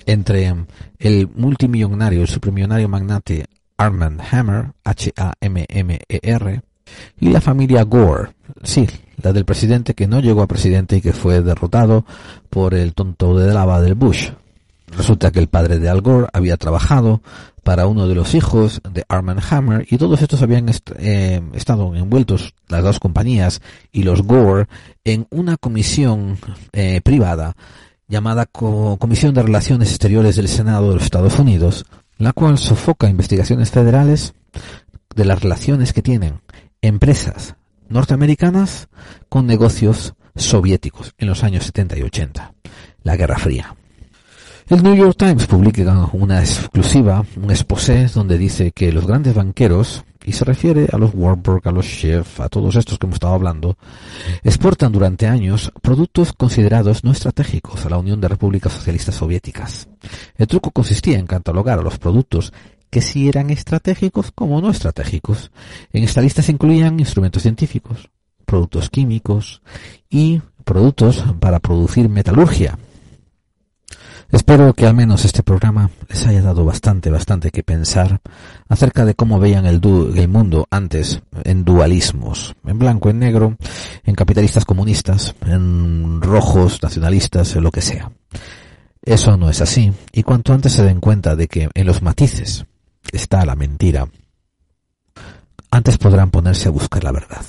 entre el multimillonario, el supermillonario magnate Armand Hammer, H-A-M-M-E-R, y la familia Gore, sí, la del presidente que no llegó a presidente y que fue derrotado por el tonto de lava del Bush. Resulta que el padre de Al Gore había trabajado para uno de los hijos de Armand Hammer y todos estos habían eh, estado envueltos, las dos compañías y los Gore, en una comisión eh, privada llamada Co Comisión de Relaciones Exteriores del Senado de los Estados Unidos, la cual sofoca investigaciones federales de las relaciones que tienen empresas norteamericanas con negocios soviéticos en los años 70 y 80, la Guerra Fría. El New York Times publica una exclusiva, un exposé, donde dice que los grandes banqueros, y se refiere a los Warburg, a los Schiff, a todos estos que hemos estado hablando, exportan durante años productos considerados no estratégicos a la Unión de Repúblicas Socialistas Soviéticas. El truco consistía en catalogar a los productos que sí eran estratégicos como no estratégicos. En esta lista se incluían instrumentos científicos, productos químicos y productos para producir metalurgia, Espero que al menos este programa les haya dado bastante, bastante que pensar acerca de cómo veían el, mundo antes en dualismos, en blanco, en negro, en capitalistas comunistas, en rojos, nacionalistas, en lo que sea. Eso no es así, y cuanto antes se den cuenta de que en los matices está la mentira, antes podrán ponerse a buscar la verdad.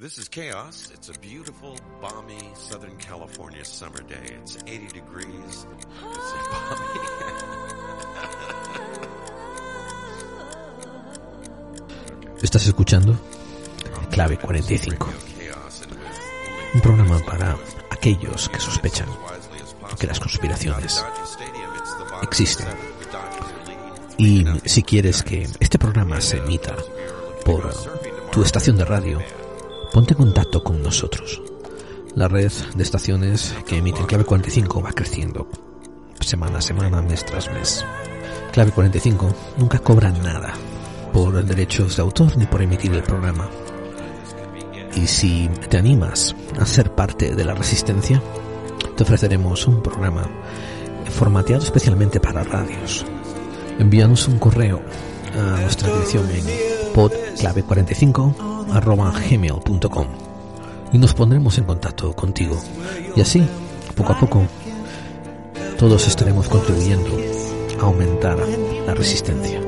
This is Chaos. It's a beautiful, balmy Southern California summer day. It's 80 degrees. It's balmy. *laughs* Estás escuchando Clave 45. Un programa para aquellos que sospechan que las conspiraciones existen. Y si quieres que este programa se emita por tu estación de radio, ponte en contacto con nosotros. La red de estaciones que emiten Clave 45 va creciendo semana a semana, mes tras mes. Clave 45 nunca cobra nada por derechos de autor ni por emitir el programa. Y si te animas a ser parte de la resistencia, te ofreceremos un programa formateado especialmente para radios. Envíanos un correo a nuestra dirección en podclave45 arroba gmail.com y nos pondremos en contacto contigo. Y así, poco a poco, todos estaremos contribuyendo a aumentar la resistencia.